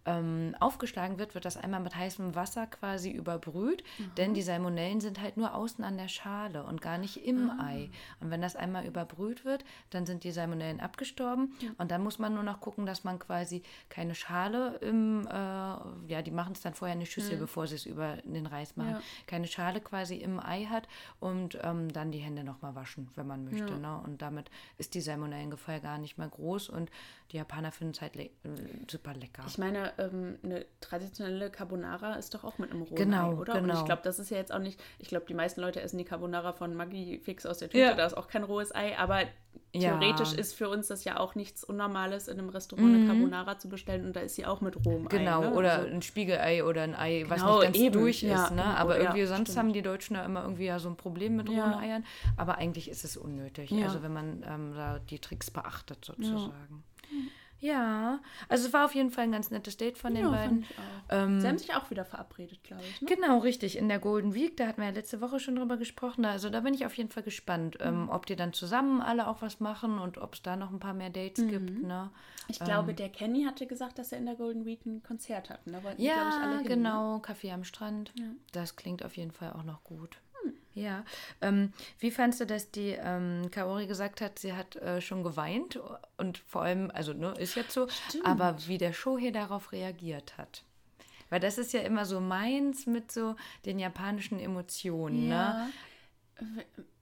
ähm, aufgeschlagen wird, wird das einmal mit heißem Wasser quasi überbrüht, denn die Salmonellen sind halt nur außen an der Schale und gar nicht im Ah. Ei. Und wenn das einmal überbrüht wird, dann sind die Salmonellen abgestorben und dann muss man nur noch gucken, dass man quasi keine Schale im, äh, ja, die machen es dann vorher in eine Schüssel, bevor sie es über den Reis machen, Mhm. Ja. keine Schale quasi im Ei hat und ähm, dann die Hände nochmal waschen, wenn man möchte. Ja. Ne? Und damit ist die Salmonellengefahr gar nicht mehr groß und die Japaner finden es halt le äh, super lecker. Ich meine, ähm, eine traditionelle Carbonara ist doch auch mit einem rohen Genau, Ei, oder? Und genau. ich glaube, das ist ja jetzt auch nicht, ich glaube, die meisten Leute essen die Carbonara von Maggi fix aus der Tüte, Ja. da ist auch kein rohes Ei, aber Ja. theoretisch ist für uns das ja auch nichts Unnormales, in einem Restaurant eine Carbonara zu bestellen und da ist sie auch mit rohem Mhm. Genau, Ei. ne? oder Also- ein Spiegelei oder ein Ei, was Genau, nicht ganz eben, durch ja, ist. Ne? genau, Aber ja, irgendwie sonst stimmt. haben die Deutschen da immer irgendwie ja so ein Problem mit Ja. rohen Eiern. Aber eigentlich ist es unnötig. Ja. Also wenn man ähm, da die Tricks beachtet sozusagen. Ja. also es war auf jeden Fall ein ganz nettes Date von den ja, beiden. Ähm, Sie haben sich auch wieder verabredet, glaube ich. Ne? Genau, richtig. In der Golden Week, da hatten wir ja letzte Woche schon drüber gesprochen. Also da bin ich auf jeden Fall gespannt, Mhm. ähm, ob die dann zusammen alle auch was machen und ob es da noch ein paar mehr Dates gibt. Mhm. Ne? Ich glaube, der Kenny hatte gesagt, dass er in der Golden Week ein Konzert hat. Die, Ja, glaube ich, alle hin. Ne? genau, Kaffee am Strand. Ja. Das klingt auf jeden Fall auch noch gut. Ja. Ähm, wie fandst du, dass die ähm, Kaori gesagt hat, sie hat äh, schon geweint und vor allem, also ne, ist jetzt so, aber wie der Show hier darauf reagiert hat? Weil das ist ja immer so meins mit so den japanischen Emotionen, ne? Ja.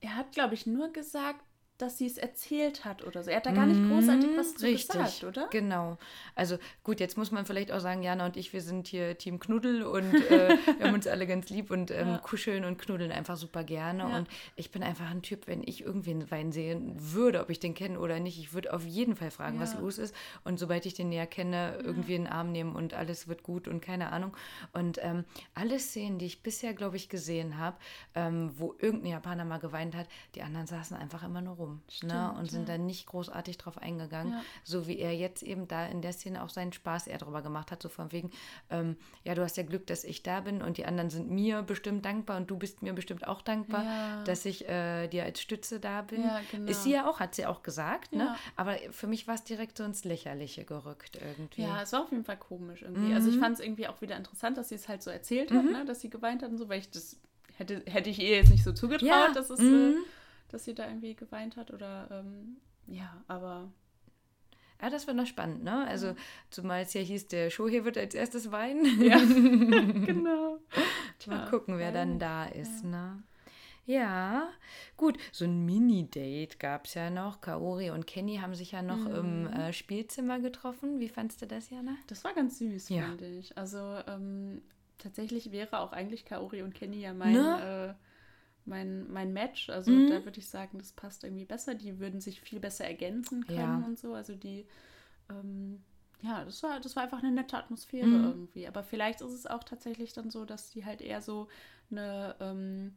Er hat, glaube ich, nur gesagt, dass sie es erzählt hat oder so. Er hat da gar nicht großartig was zu Mhm, Richtig, gesagt, oder? Genau. Also gut, jetzt muss man vielleicht auch sagen, Jana und ich, wir sind hier Team Knuddel und äh, wir haben uns alle ganz lieb und ähm, Ja. kuscheln und knuddeln einfach super gerne. Ja. Und ich bin einfach ein Typ, wenn ich irgendwen Wein sehen würde, ob ich den kenne oder nicht, ich würde auf jeden Fall fragen, was Ja. los ist. Und sobald ich den näher kenne, irgendwie in den Arm nehmen und alles wird gut und keine Ahnung. Und ähm, alle Szenen, die ich bisher, glaube ich, gesehen habe, ähm, wo irgendein Japaner mal geweint hat, die anderen saßen einfach immer nur rum ne? und sind ja. dann nicht großartig drauf eingegangen, Ja. so wie er jetzt eben da in der Szene auch seinen Spaß eher drüber gemacht hat, so von wegen, ähm, ja, du hast ja Glück, dass ich da bin und die anderen sind mir bestimmt dankbar und du bist mir bestimmt auch dankbar, Ja. dass ich äh, dir als Stütze da bin. Ja, genau. Ist sie ja auch, hat sie auch gesagt, ne? Aber für mich war es direkt so ins Lächerliche gerückt irgendwie. Ja, es war auf jeden Fall komisch irgendwie. Mhm. Also ich fand es irgendwie auch wieder interessant, dass sie es halt so erzählt hat, ne? dass sie geweint hat und so, weil ich das hätte, hätte ich ihr jetzt nicht so zugetraut, dass, es, mhm. äh, dass sie da irgendwie geweint hat oder ähm, ja, aber Ja, das wird noch spannend, ne? Also, zumal es ja hieß, der Shohei wird als erstes weinen. ja, genau. Mal Tja, gucken, wer ja, dann da ist, ne? Ja, gut. So ein Mini-Date gab es ja noch. Kaori und Kenny haben sich ja noch Mhm. im äh, Spielzimmer getroffen. Wie fandst du das, Jana? Das war ganz süß, Ja. fand ich. Also, ähm, tatsächlich wäre auch eigentlich Kaori und Kenny ja mein, Ne? äh, mein, mein Match. Also Mhm. da würde ich sagen, das passt irgendwie besser. Die würden sich viel besser ergänzen können Ja. und so. Also die, ähm, ja, das war, das war einfach eine nette Atmosphäre Mhm. irgendwie. Aber vielleicht ist es auch tatsächlich dann so, dass die halt eher so eine, ähm,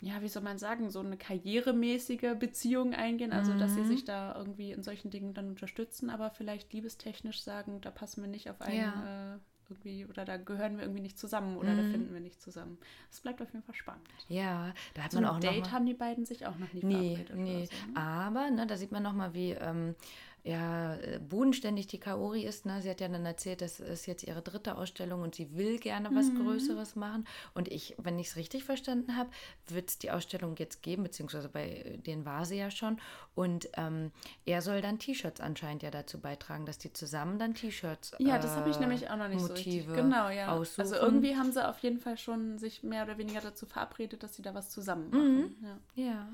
ja, wie soll man sagen, so eine karrieremäßige Beziehung eingehen. Also, dass sie Mhm. sich da irgendwie in solchen Dingen dann unterstützen, aber vielleicht liebestechnisch sagen, da passen wir nicht auf einen Ja. äh, irgendwie oder da gehören wir irgendwie nicht zusammen oder da Mhm. finden wir nicht zusammen. Das bleibt auf jeden Fall spannend. Ja, da hat So man ein auch Date noch mal, haben die beiden sich auch noch nie Nee, verabredet. nee. So, ne? Aber, ne, da sieht man nochmal, wie ähm, ja, äh, bodenständig die Kaori ist. Ne? Sie hat ja dann erzählt, das ist jetzt ihre dritte Ausstellung und sie will gerne was Mhm. Größeres machen. Und ich, wenn ich es richtig verstanden habe, wird es die Ausstellung jetzt geben, beziehungsweise bei denen war sie ja schon. Und ähm, er soll dann T-Shirts anscheinend ja dazu beitragen, dass die zusammen dann T-Shirts Ja, das habe ich äh, nämlich auch noch nicht so richtig. Motive Genau, ja. aussuchen. Also irgendwie haben sie auf jeden Fall schon sich mehr oder weniger dazu verabredet, dass sie da was zusammen Mhm. machen. Ja. Ja.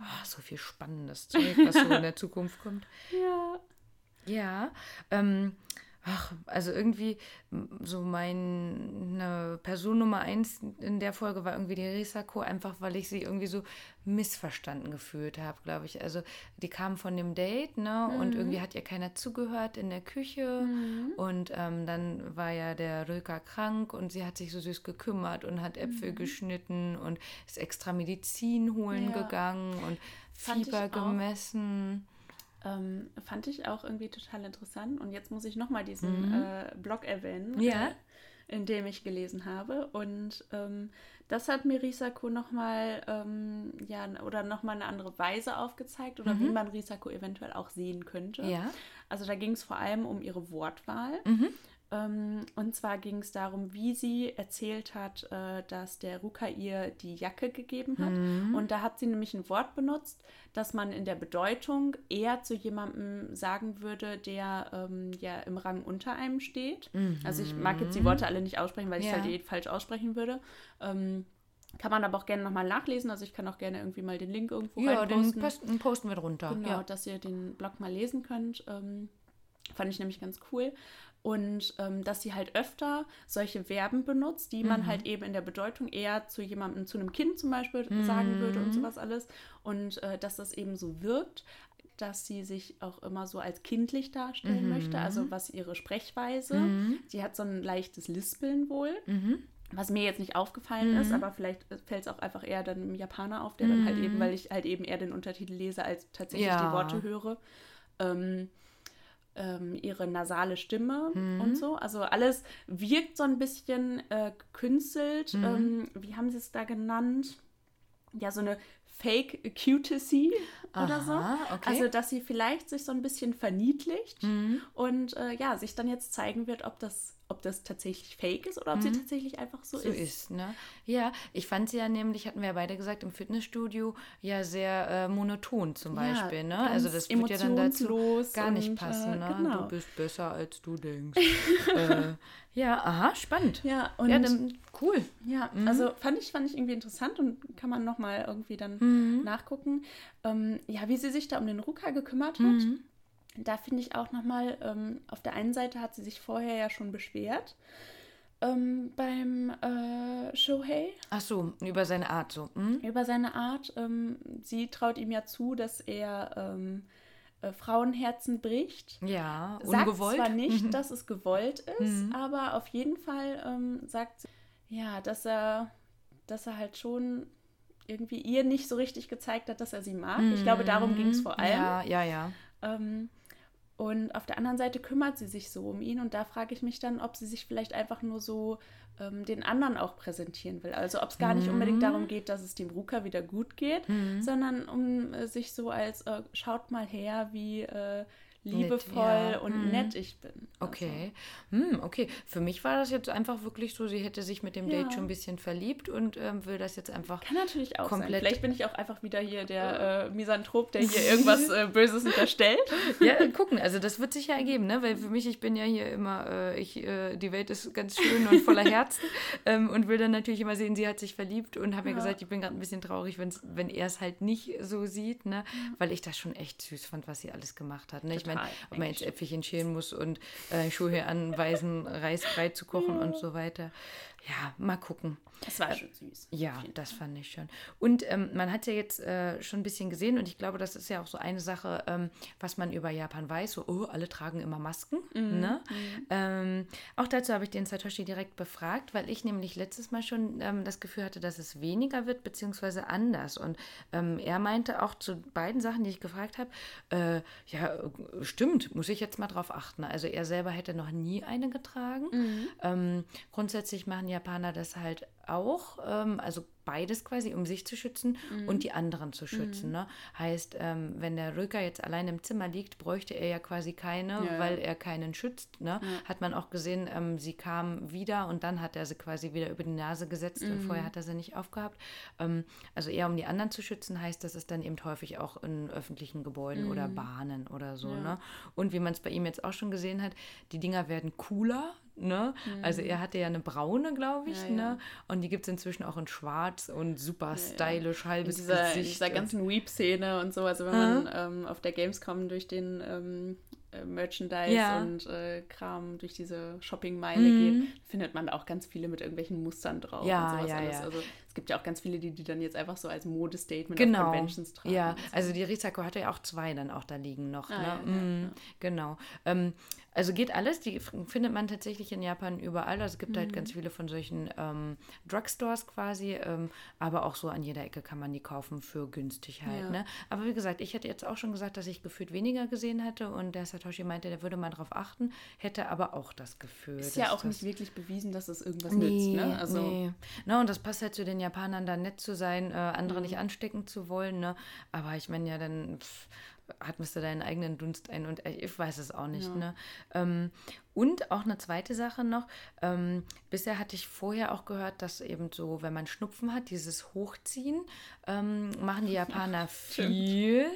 Ah, so viel spannendes Zeug, was so in der Zukunft kommt. ja. Ja, ähm, ach, also irgendwie so meine Person Nummer eins in der Folge war irgendwie die Risako, einfach weil ich sie irgendwie so missverstanden gefühlt habe, glaube ich. Also die kam von dem Date, ne, und irgendwie hat ihr keiner zugehört in der Küche und ähm, dann war ja der Röker krank und sie hat sich so süß gekümmert und hat Äpfel geschnitten und ist extra Medizin holen Ja. gegangen und Fieber auch. Ähm, fand ich auch irgendwie total interessant. Und jetzt muss ich nochmal diesen äh, Blog erwähnen, Mhm. Ja. äh, in dem ich gelesen habe. Und ähm, das hat mir Risako nochmal, ähm, ja, oder nochmal eine andere Weise aufgezeigt oder wie man Risako eventuell auch sehen könnte. Mhm. Ja. Also da ging es vor allem um ihre Wortwahl. Mhm. Ähm, und zwar ging es darum, wie sie erzählt hat, äh, dass der Ruka ihr die Jacke gegeben hat. Mhm. Und da hat sie nämlich ein Wort benutzt, das man in der Bedeutung eher zu jemandem sagen würde, der ähm, ja im Rang unter einem steht. Also ich mag jetzt die Worte alle nicht aussprechen, weil ich es Mhm. Ja. halt eh falsch aussprechen würde. Ähm, kann man aber auch gerne nochmal nachlesen. Also ich kann auch gerne irgendwie mal den Link irgendwo Ja, den reinposten. posten, posten wir drunter. Genau, Ja. dass ihr den Blog mal lesen könnt. Ähm, fand ich nämlich ganz cool. Und ähm, dass sie halt öfter solche Verben benutzt, die Mhm. man halt eben in der Bedeutung eher zu jemandem, zu einem Kind zum Beispiel sagen würde Mhm. und sowas alles. Und äh, dass das eben so wirkt, dass sie sich auch immer so als kindlich darstellen Mhm. möchte. Also was ihre Sprechweise. Sie hat so ein leichtes Lispeln wohl. Mhm. Was mir jetzt nicht aufgefallen ist, aber vielleicht fällt es auch einfach eher dann im Japaner auf, der dann halt eben, weil ich halt eben eher den Untertitel lese, als tatsächlich Mhm. Ja. die Worte höre. Ähm, ähm, ihre nasale Stimme Mhm. und so. Also alles wirkt so ein bisschen äh, gekünstelt. Mhm. Ähm, wie haben sie es da genannt? Ja, so eine Fake Cutacy oder so. Aha, okay. Also, dass sie vielleicht sich so ein bisschen verniedlicht Mhm. und äh, ja, sich dann jetzt zeigen wird, ob das, ob das tatsächlich fake ist oder ob sie tatsächlich einfach so, Mhm. so ist. ist, ne? Ja, ich fand sie ja nämlich, hatten wir ja beide gesagt, im Fitnessstudio ja sehr äh, monoton zum Ja, Beispiel, ne? ganz Also das wird ja dann dazu gar nicht und, passen, äh, ne? genau. Du bist besser als du denkst. äh, ja, aha, spannend. Ja, und ja, dann cool. Ja, Mhm. also fand ich, fand ich irgendwie interessant und kann man nochmal irgendwie dann Mhm. nachgucken. Ähm, ja, wie sie sich da um den Ruka gekümmert hat. Mhm. Da finde ich auch nochmal, ähm, auf der einen Seite hat sie sich vorher ja schon beschwert ähm, beim äh, Shohei Ach so, über seine Art so. Hm? über seine Art. Ähm, sie traut ihm ja zu, dass er ähm, äh, Frauenherzen bricht. Ja, Sagt ungewollt. zwar nicht, Mhm. dass es gewollt ist, aber auf jeden Fall ähm, sagt sie, ja, dass er, dass er halt schon irgendwie ihr nicht so richtig gezeigt hat, dass er sie mag. Ich glaube, darum ging es vor allem. Mhm. Ja, ja, ja. Ähm, und auf der anderen Seite kümmert sie sich so um ihn und da frage ich mich dann, ob sie sich vielleicht einfach nur so ähm, den anderen auch präsentieren will. Also ob es gar nicht Mhm. unbedingt darum geht, dass es dem Ruka wieder gut geht, sondern um äh, sich so als, äh, schaut mal her, wie äh, liebevoll ja. und Mhm. nett ich bin. Also, Okay. Hm, okay. Für mich war das jetzt einfach wirklich so, sie hätte sich mit dem Ja. Date schon ein bisschen verliebt und ähm, will das jetzt einfach. Kann natürlich auch sein. Komplett- Vielleicht bin ich auch einfach wieder hier der äh, Misanthrop, der hier irgendwas äh, Böses unterstellt. Ja, gucken. Also das wird sich ja ergeben, ne? Weil für mich, ich bin ja hier immer, äh, ich, äh, die Welt ist ganz schön und voller Herzen ähm, und will dann natürlich immer sehen, sie hat sich verliebt und habe ja. Ja. gesagt, ich bin gerade ein bisschen traurig, wenn's, wenn er es halt nicht so sieht, ne? Mhm. Weil ich das schon echt süß fand, was sie alles gemacht hat. Ne? Ich meine, ob man jetzt. Äpfelchen schälen muss und äh, Schuhe anweisen, Reis breit zu kochen und so weiter. Ja, mal gucken. Das war schon süß. Ja, das fand ich schon. Und ähm, man hat ja jetzt äh, schon ein bisschen gesehen und ich glaube, das ist ja auch so eine Sache, ähm, was man über Japan weiß. So, oh, alle tragen immer Masken. Mhm, Ne? Ähm, auch dazu habe ich den Satoshi direkt befragt, weil ich nämlich letztes Mal schon ähm, das Gefühl hatte, dass es weniger wird, beziehungsweise anders. Und ähm, er meinte auch zu beiden Sachen, die ich gefragt habe, äh, ja, äh, stimmt, muss ich jetzt mal drauf achten. Also er selber hätte noch nie eine getragen. Mhm. Ähm, grundsätzlich machen Japaner das halt auch, ähm, also beides quasi, um sich zu schützen Mhm. und die anderen zu schützen. Ne? Heißt, ähm, wenn der Röker jetzt allein im Zimmer liegt, bräuchte er ja quasi keine, Ja, ja. weil er keinen schützt. Ne? Hat man auch gesehen, ähm, sie kam wieder und dann hat er sie quasi wieder über die Nase gesetzt und Mhm. vorher hat er sie nicht aufgehabt. Ähm, also eher um die anderen zu schützen, heißt das ist dann eben häufig auch in öffentlichen Gebäuden oder Mhm. Bahnen oder so. Ne? Und wie man es bei ihm jetzt auch schon gesehen hat, die Dinger werden cooler. Ne? Also er hatte ja eine braune, glaube ich, Mhm. Ja, ja. ne? Und die gibt es inzwischen auch in schwarz und super stylisch, in halbes dieser, in Gesicht. dieser und- ganzen Weep-Szene und so, also wenn man ähm, auf der Gamescom durch den ähm, äh, Merchandise Ja. und äh, Kram durch diese Shoppingmeile Mhm. geht, findet man auch ganz viele mit irgendwelchen Mustern drauf Ja, und sowas ja, alles. ja. Also es gibt ja auch ganz viele, die die dann jetzt einfach so als Modestatement Genau. auf Conventions tragen. Ja, so. also die Risako hatte ja auch zwei dann auch da liegen noch. Ah, ne? ja, ja, Mhm, Genau. Ähm, also geht alles, die findet man tatsächlich in Japan überall. Also es gibt Mhm. halt ganz viele von solchen ähm, Drugstores quasi, ähm, aber auch so an jeder Ecke kann man die kaufen für günstig halt. Ja. Ne? Aber wie gesagt, ich hätte jetzt auch schon gesagt, dass ich gefühlt weniger gesehen hatte und der Satoshi meinte, der würde mal drauf achten, hätte aber auch das Gefühl. ist ja auch das nicht wirklich bewiesen, dass es irgendwas nützt. Ne? Also nee. Na, und das passt halt zu den Japanern, da nett zu sein, äh, andere Mhm. nicht anstecken zu wollen. Ne? Aber ich meine ja, dann pff, atmest du deinen eigenen Dunst ein und äh, ich weiß es auch nicht. Ja. Ne? Ähm, und auch eine zweite Sache noch. Ähm, bisher hatte ich vorher auch gehört, dass eben so, wenn man Schnupfen hat, dieses Hochziehen, ähm, machen die Japaner viel,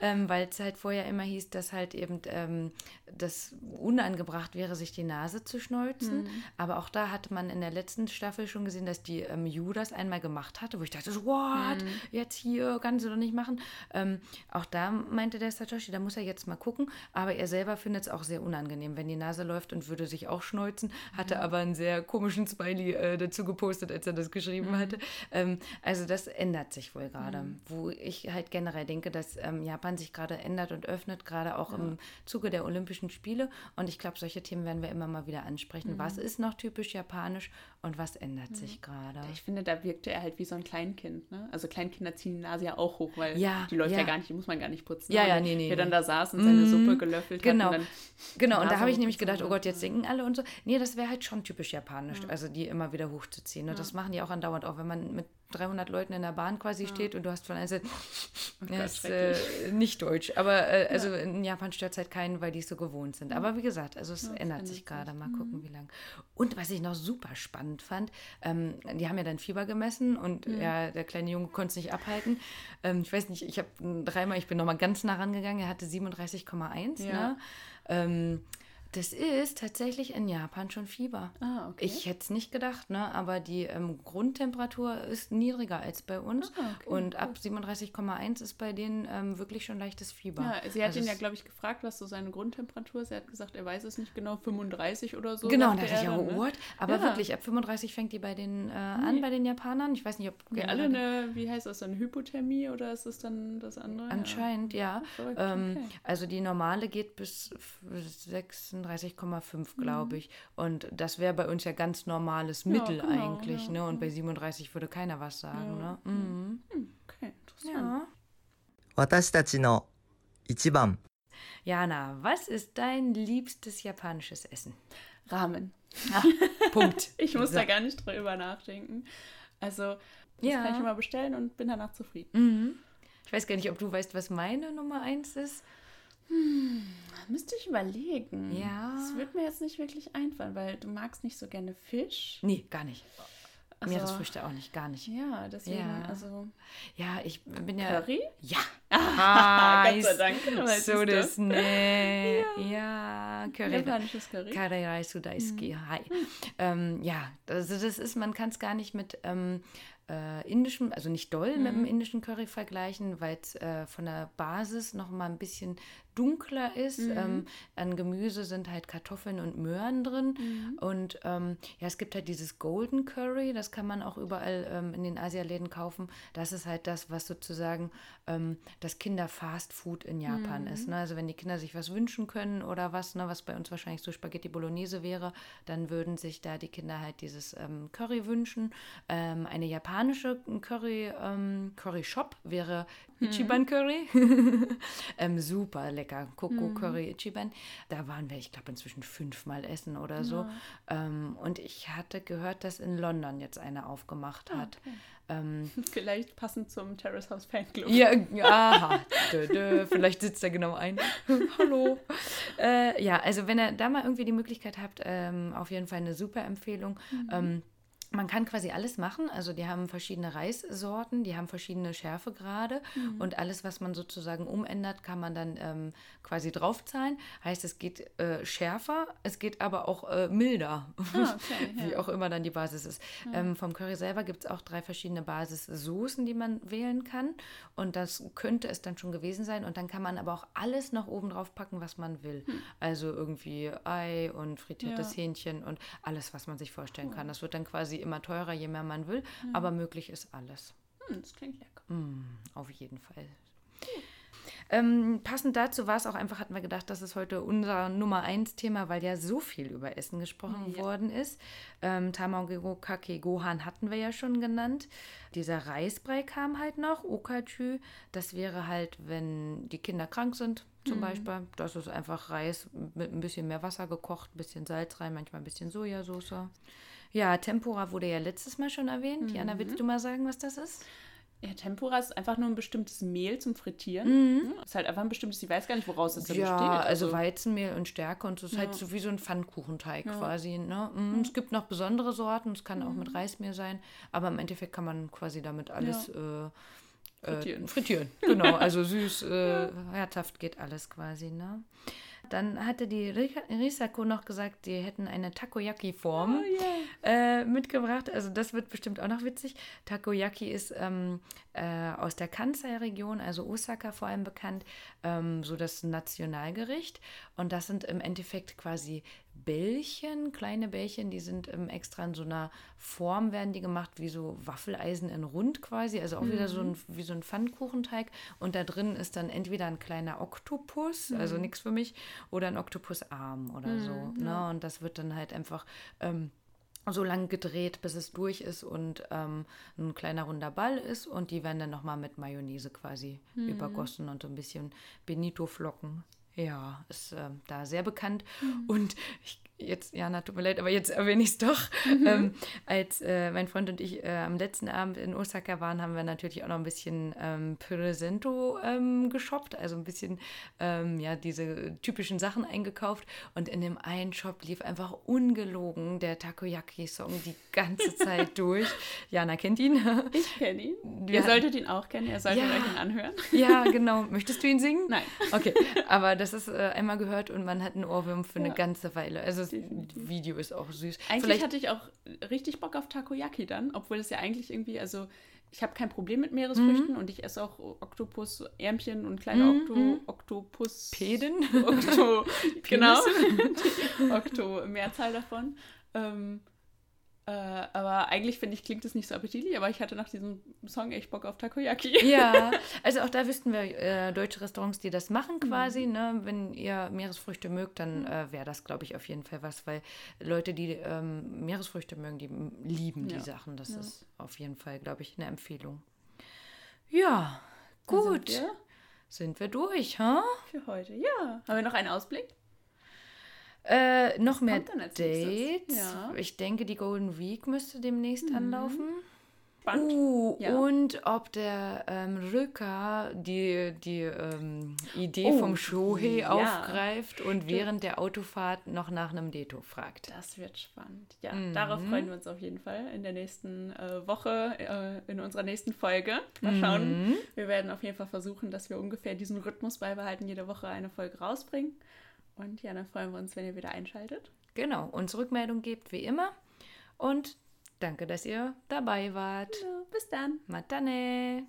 ähm, weil es halt vorher immer hieß, dass halt eben ähm, das unangebracht wäre, sich die Nase zu schneuzen. Aber auch da hatte man in der letzten Staffel schon gesehen, dass die ähm, Ju das einmal gemacht hatte, wo ich dachte, what, jetzt hier, kannst du doch nicht machen. Auch da meinte der Satoshi, da muss er jetzt mal gucken, aber er selber findet es auch sehr unangenehm, wenn die Nase läuft und würde sich auch schneuzen, hatte aber einen sehr komischen Smiley äh, dazu gepostet, als er das geschrieben hatte. Ähm, also das ändert sich wohl gerade, wo ich halt generell denke, dass ähm, Japan sich gerade ändert und öffnet, gerade auch im Zuge der Olympischen Spiele. Und ich glaube, solche Themen werden wir immer mal wieder ansprechen. Was ist noch typisch japanisch und was ändert sich gerade? ich finde, da wirkte er halt wie so ein Kleinkind. Ne? Also Kleinkinder ziehen die Nase ja auch hoch, weil Ja, die läuft ja. ja. gar nicht, die muss man gar nicht putzen. Ja, ja, nee, nee, Der dann nee. da saß und seine Suppe gelöffelt Genau, hat. Und dann genau. Und da Nase habe ich nämlich gedacht, oh. Gott, jetzt sinken alle und so. Nee, das wäre halt schon typisch japanisch, also die immer wieder hochzuziehen. Und das machen die auch andauernd, auch wenn man mit 300 Leuten in der Bahn quasi steht und du hast von ja, Gott, ist äh, nicht deutsch, aber äh, also in Japan stört es halt keinen, weil die es so gewohnt sind. Aber wie gesagt, also es ändert ändert sich gerade, mal gucken, wie lang. Und was ich noch super spannend fand, ähm, die haben ja dann Fieber gemessen und ja, der kleine Junge konnte es nicht abhalten. Ähm, ich weiß nicht, ich habe dreimal, ich bin nochmal ganz nah rangegangen, er hatte 37,1. Ja. Ne? Ähm, das ist tatsächlich in Japan schon Fieber. Ah, okay. Ich hätte es nicht gedacht, ne? aber die ähm, Grundtemperatur ist niedriger als bei uns. Ah, okay, und ab 37,1 ist bei denen ähm, wirklich schon leichtes Fieber. Ja, sie hat Also ihn ja, glaube ich, gefragt, was so seine Grundtemperatur ist. Er hat gesagt, er weiß es nicht genau, 35 oder so. Genau, da dachte ich, dann, ne? what? Aber Ja. wirklich, ab 35 fängt die bei den äh, an, bei den Japanern. Ich weiß nicht, ob Okay, generell- alle eine, wie heißt das dann, Hypothermie oder ist es dann das andere? Anscheinend, ja. verrückt, Ähm, okay. Also die normale geht bis f- 36,5, glaube mhm. ich. Und das wäre bei uns ja ganz normales ja, Mittel genau, eigentlich, ja. ne? Und bei mhm. 37 würde keiner was sagen, ja. ne? Mhm. mhm. Okay, interessant. Ja. Jana, was ist dein liebstes japanisches Essen? Ramen. Ah, Punkt. ich muss so. da gar nicht drüber nachdenken. Also, das kann ich immer bestellen und bin danach zufrieden. Mhm. Ich weiß gar nicht, ob du weißt, was meine Nummer eins ist. Müsste ich überlegen. Ja. Das wird mir jetzt nicht wirklich einfallen, weil du magst nicht so gerne Fisch. Nee, gar nicht. Also- Meeresfrüchte auch nicht, gar nicht. Ja, deswegen, Ja. also Ja, ich bin ja. Curry? Ja, Ah, Gott sei Dank. Weißt so das, ne. Ja, Curry. Japanisches Curry. Curry Rice Sudaisuke. Hi. Ähm, ja, also das ist, man kann es gar nicht mit ähm, äh, indischem, also nicht doll mit dem indischen Curry vergleichen, weil es äh, von der Basis noch mal ein bisschen dunkler ist. Ähm, an Gemüse sind halt Kartoffeln und Möhren drin. Und ähm, ja, es gibt halt dieses Golden Curry, das kann man auch überall ähm, in den Asialäden kaufen. Das ist halt das, was sozusagen ähm, das Kinder-Fast Food in Japan ist. Ne? Also wenn die Kinder sich was wünschen können oder was, ne, was bei uns wahrscheinlich so Spaghetti Bolognese wäre, dann würden sich da die Kinder halt dieses ähm, Curry wünschen. Ähm, eine japanische Curry, ähm, Curry Shop wäre Ichiban Curry. ähm, super lecker. Koko Curry Ichiban. Da waren wir, ich glaube, inzwischen fünfmal essen oder so. Ähm, und ich hatte gehört, dass in London jetzt eine aufgemacht hat. Ähm, Vielleicht passend zum Terrace House Fanclub. ja, aha. Dö, dö. Vielleicht sitzt er genau ein. Hallo. Äh, ja, also wenn ihr da mal irgendwie die Möglichkeit habt, ähm, auf jeden Fall eine super Empfehlung. Ähm, man kann quasi alles machen. Also die haben verschiedene Reissorten, die haben verschiedene Schärfegrade und alles, was man sozusagen umändert, kann man dann ähm, quasi draufzahlen. Heißt, es geht äh, schärfer, es geht aber auch äh, milder. Ah, okay, Wie ja. auch immer dann die Basis ist. Ähm, vom Curry selber gibt es auch drei verschiedene Basissoßen, die man wählen kann. Und das könnte es dann schon gewesen sein. Und dann kann man aber auch alles noch oben drauf packen, was man will. Also irgendwie Ei und frittiertes Ja. Hähnchen und alles, was man sich vorstellen kann. Das wird dann quasi immer teurer, je mehr man will. Aber möglich ist alles. Hm, das klingt lecker. Auf jeden Fall. Ähm, passend dazu war es auch einfach, hatten wir gedacht, das ist heute unser Nummer 1 Thema, weil ja so viel über Essen gesprochen Ja. worden ist. Ähm, Tamago Kake Gohan hatten wir ja schon genannt. Dieser Reisbrei kam halt noch, Okaju. Das wäre halt, wenn die Kinder krank sind, zum Beispiel. Das ist einfach Reis mit ein bisschen mehr Wasser gekocht, ein bisschen Salz rein, manchmal ein bisschen Sojasauce. Ja, Tempura wurde ja letztes Mal schon erwähnt. Jana, willst du mal sagen, was das ist? Ja, Tempura ist einfach nur ein bestimmtes Mehl zum Frittieren. Ja, Ist halt einfach ein bestimmtes, ich weiß gar nicht, woraus es Ja, besteht. also Weizenmehl und Stärke und so ist halt so wie so ein Pfannkuchenteig quasi. Ne? Mm, Es gibt noch besondere Sorten, es kann auch mit Reismehl sein, aber im Endeffekt kann man quasi damit alles äh, äh, Frittieren. frittieren. Genau, also süß, äh, herzhaft geht alles quasi. Ne? Dann hatte die Risako noch gesagt, die hätten eine Takoyaki-Form äh, mitgebracht. Also das wird bestimmt auch noch witzig. Takoyaki ist ähm, äh, aus der Kansai-Region, also Osaka vor allem bekannt, ähm, so das Nationalgericht. Und das sind im Endeffekt quasi Bällchen, kleine Bällchen, die sind ähm, extra in so einer Form, werden die gemacht, wie so Waffeleisen in rund quasi, also auch wieder so ein, wie so ein Pfannkuchenteig. Und da drin ist dann entweder ein kleiner Oktopus, also nichts für mich, oder ein Oktopusarm oder so. Ne? Und das wird dann halt einfach ähm, so lange gedreht, bis es durch ist und ähm, ein kleiner runder Ball ist. Und die werden dann nochmal mit Mayonnaise quasi übergossen und so ein bisschen Benito-Flocken. Ja, ist ähm, da sehr bekannt. Und ich, jetzt, Jana, tut mir leid, aber jetzt erwähne ich es doch. Ähm, als äh, mein Freund und ich äh, am letzten Abend in Osaka waren, haben wir natürlich auch noch ein bisschen ähm, Presento ähm, geshoppt, also ein bisschen ähm, ja, diese typischen Sachen eingekauft. Und in dem einen Shop lief einfach ungelogen der Takoyaki-Song die ganze Zeit durch. Jana kennt ihn. Ich kenne ihn. Wir Ihr solltet ihn auch kennen, ihr solltet Ja. euch ihn anhören. ja, genau. Möchtest du ihn singen? Nein. Okay, aber das ist äh, einmal gehört und man hat einen Ohrwurm für eine Ja. ganze Weile. Also Definitiv. Video ist auch süß. Eigentlich Vielleicht hatte ich auch richtig Bock auf Takoyaki dann, obwohl es ja eigentlich irgendwie, also ich habe kein Problem mit Meeresfrüchten und ich esse auch Oktopus, Ärmchen und kleine Okto, Oktopus. Peden? Okto, genau. Okto, Mehrzahl davon. Ähm, äh, aber eigentlich finde ich, klingt es nicht so appetitlich, aber ich hatte nach diesem Song echt Bock auf Takoyaki. Ja, also auch da wüssten wir äh, deutsche Restaurants, die das machen quasi. Ne? Wenn ihr Meeresfrüchte mögt, dann äh, wäre das, glaube ich, auf jeden Fall was, weil Leute, die ähm, Meeresfrüchte mögen, die lieben die Ja. Sachen. Das Ja. ist auf jeden Fall, glaube ich, eine Empfehlung. Ja, gut. Sind wir Sind wir durch, ha? für heute. Ja. Haben wir noch einen Ausblick? Äh, noch mehr? Dates. Ja. Ich denke, die Golden Week müsste demnächst anlaufen. gespannt. Uh, Ja. und ob der ähm, Rücker die, die ähm, Idee Oh, vom Shohei ja. aufgreift und während der Autofahrt noch nach einem Deto fragt. Das wird spannend. Ja, darauf freuen wir uns auf jeden Fall in der nächsten äh, Woche, äh, in unserer nächsten Folge. Mal schauen. Wir werden auf jeden Fall versuchen, dass wir ungefähr diesen Rhythmus beibehalten, jede Woche eine Folge rausbringen. Und ja, dann freuen wir uns, wenn ihr wieder einschaltet. Genau, uns Rückmeldung gebt wie immer. Und danke, dass ihr dabei wart. Ja, bis dann. Matane.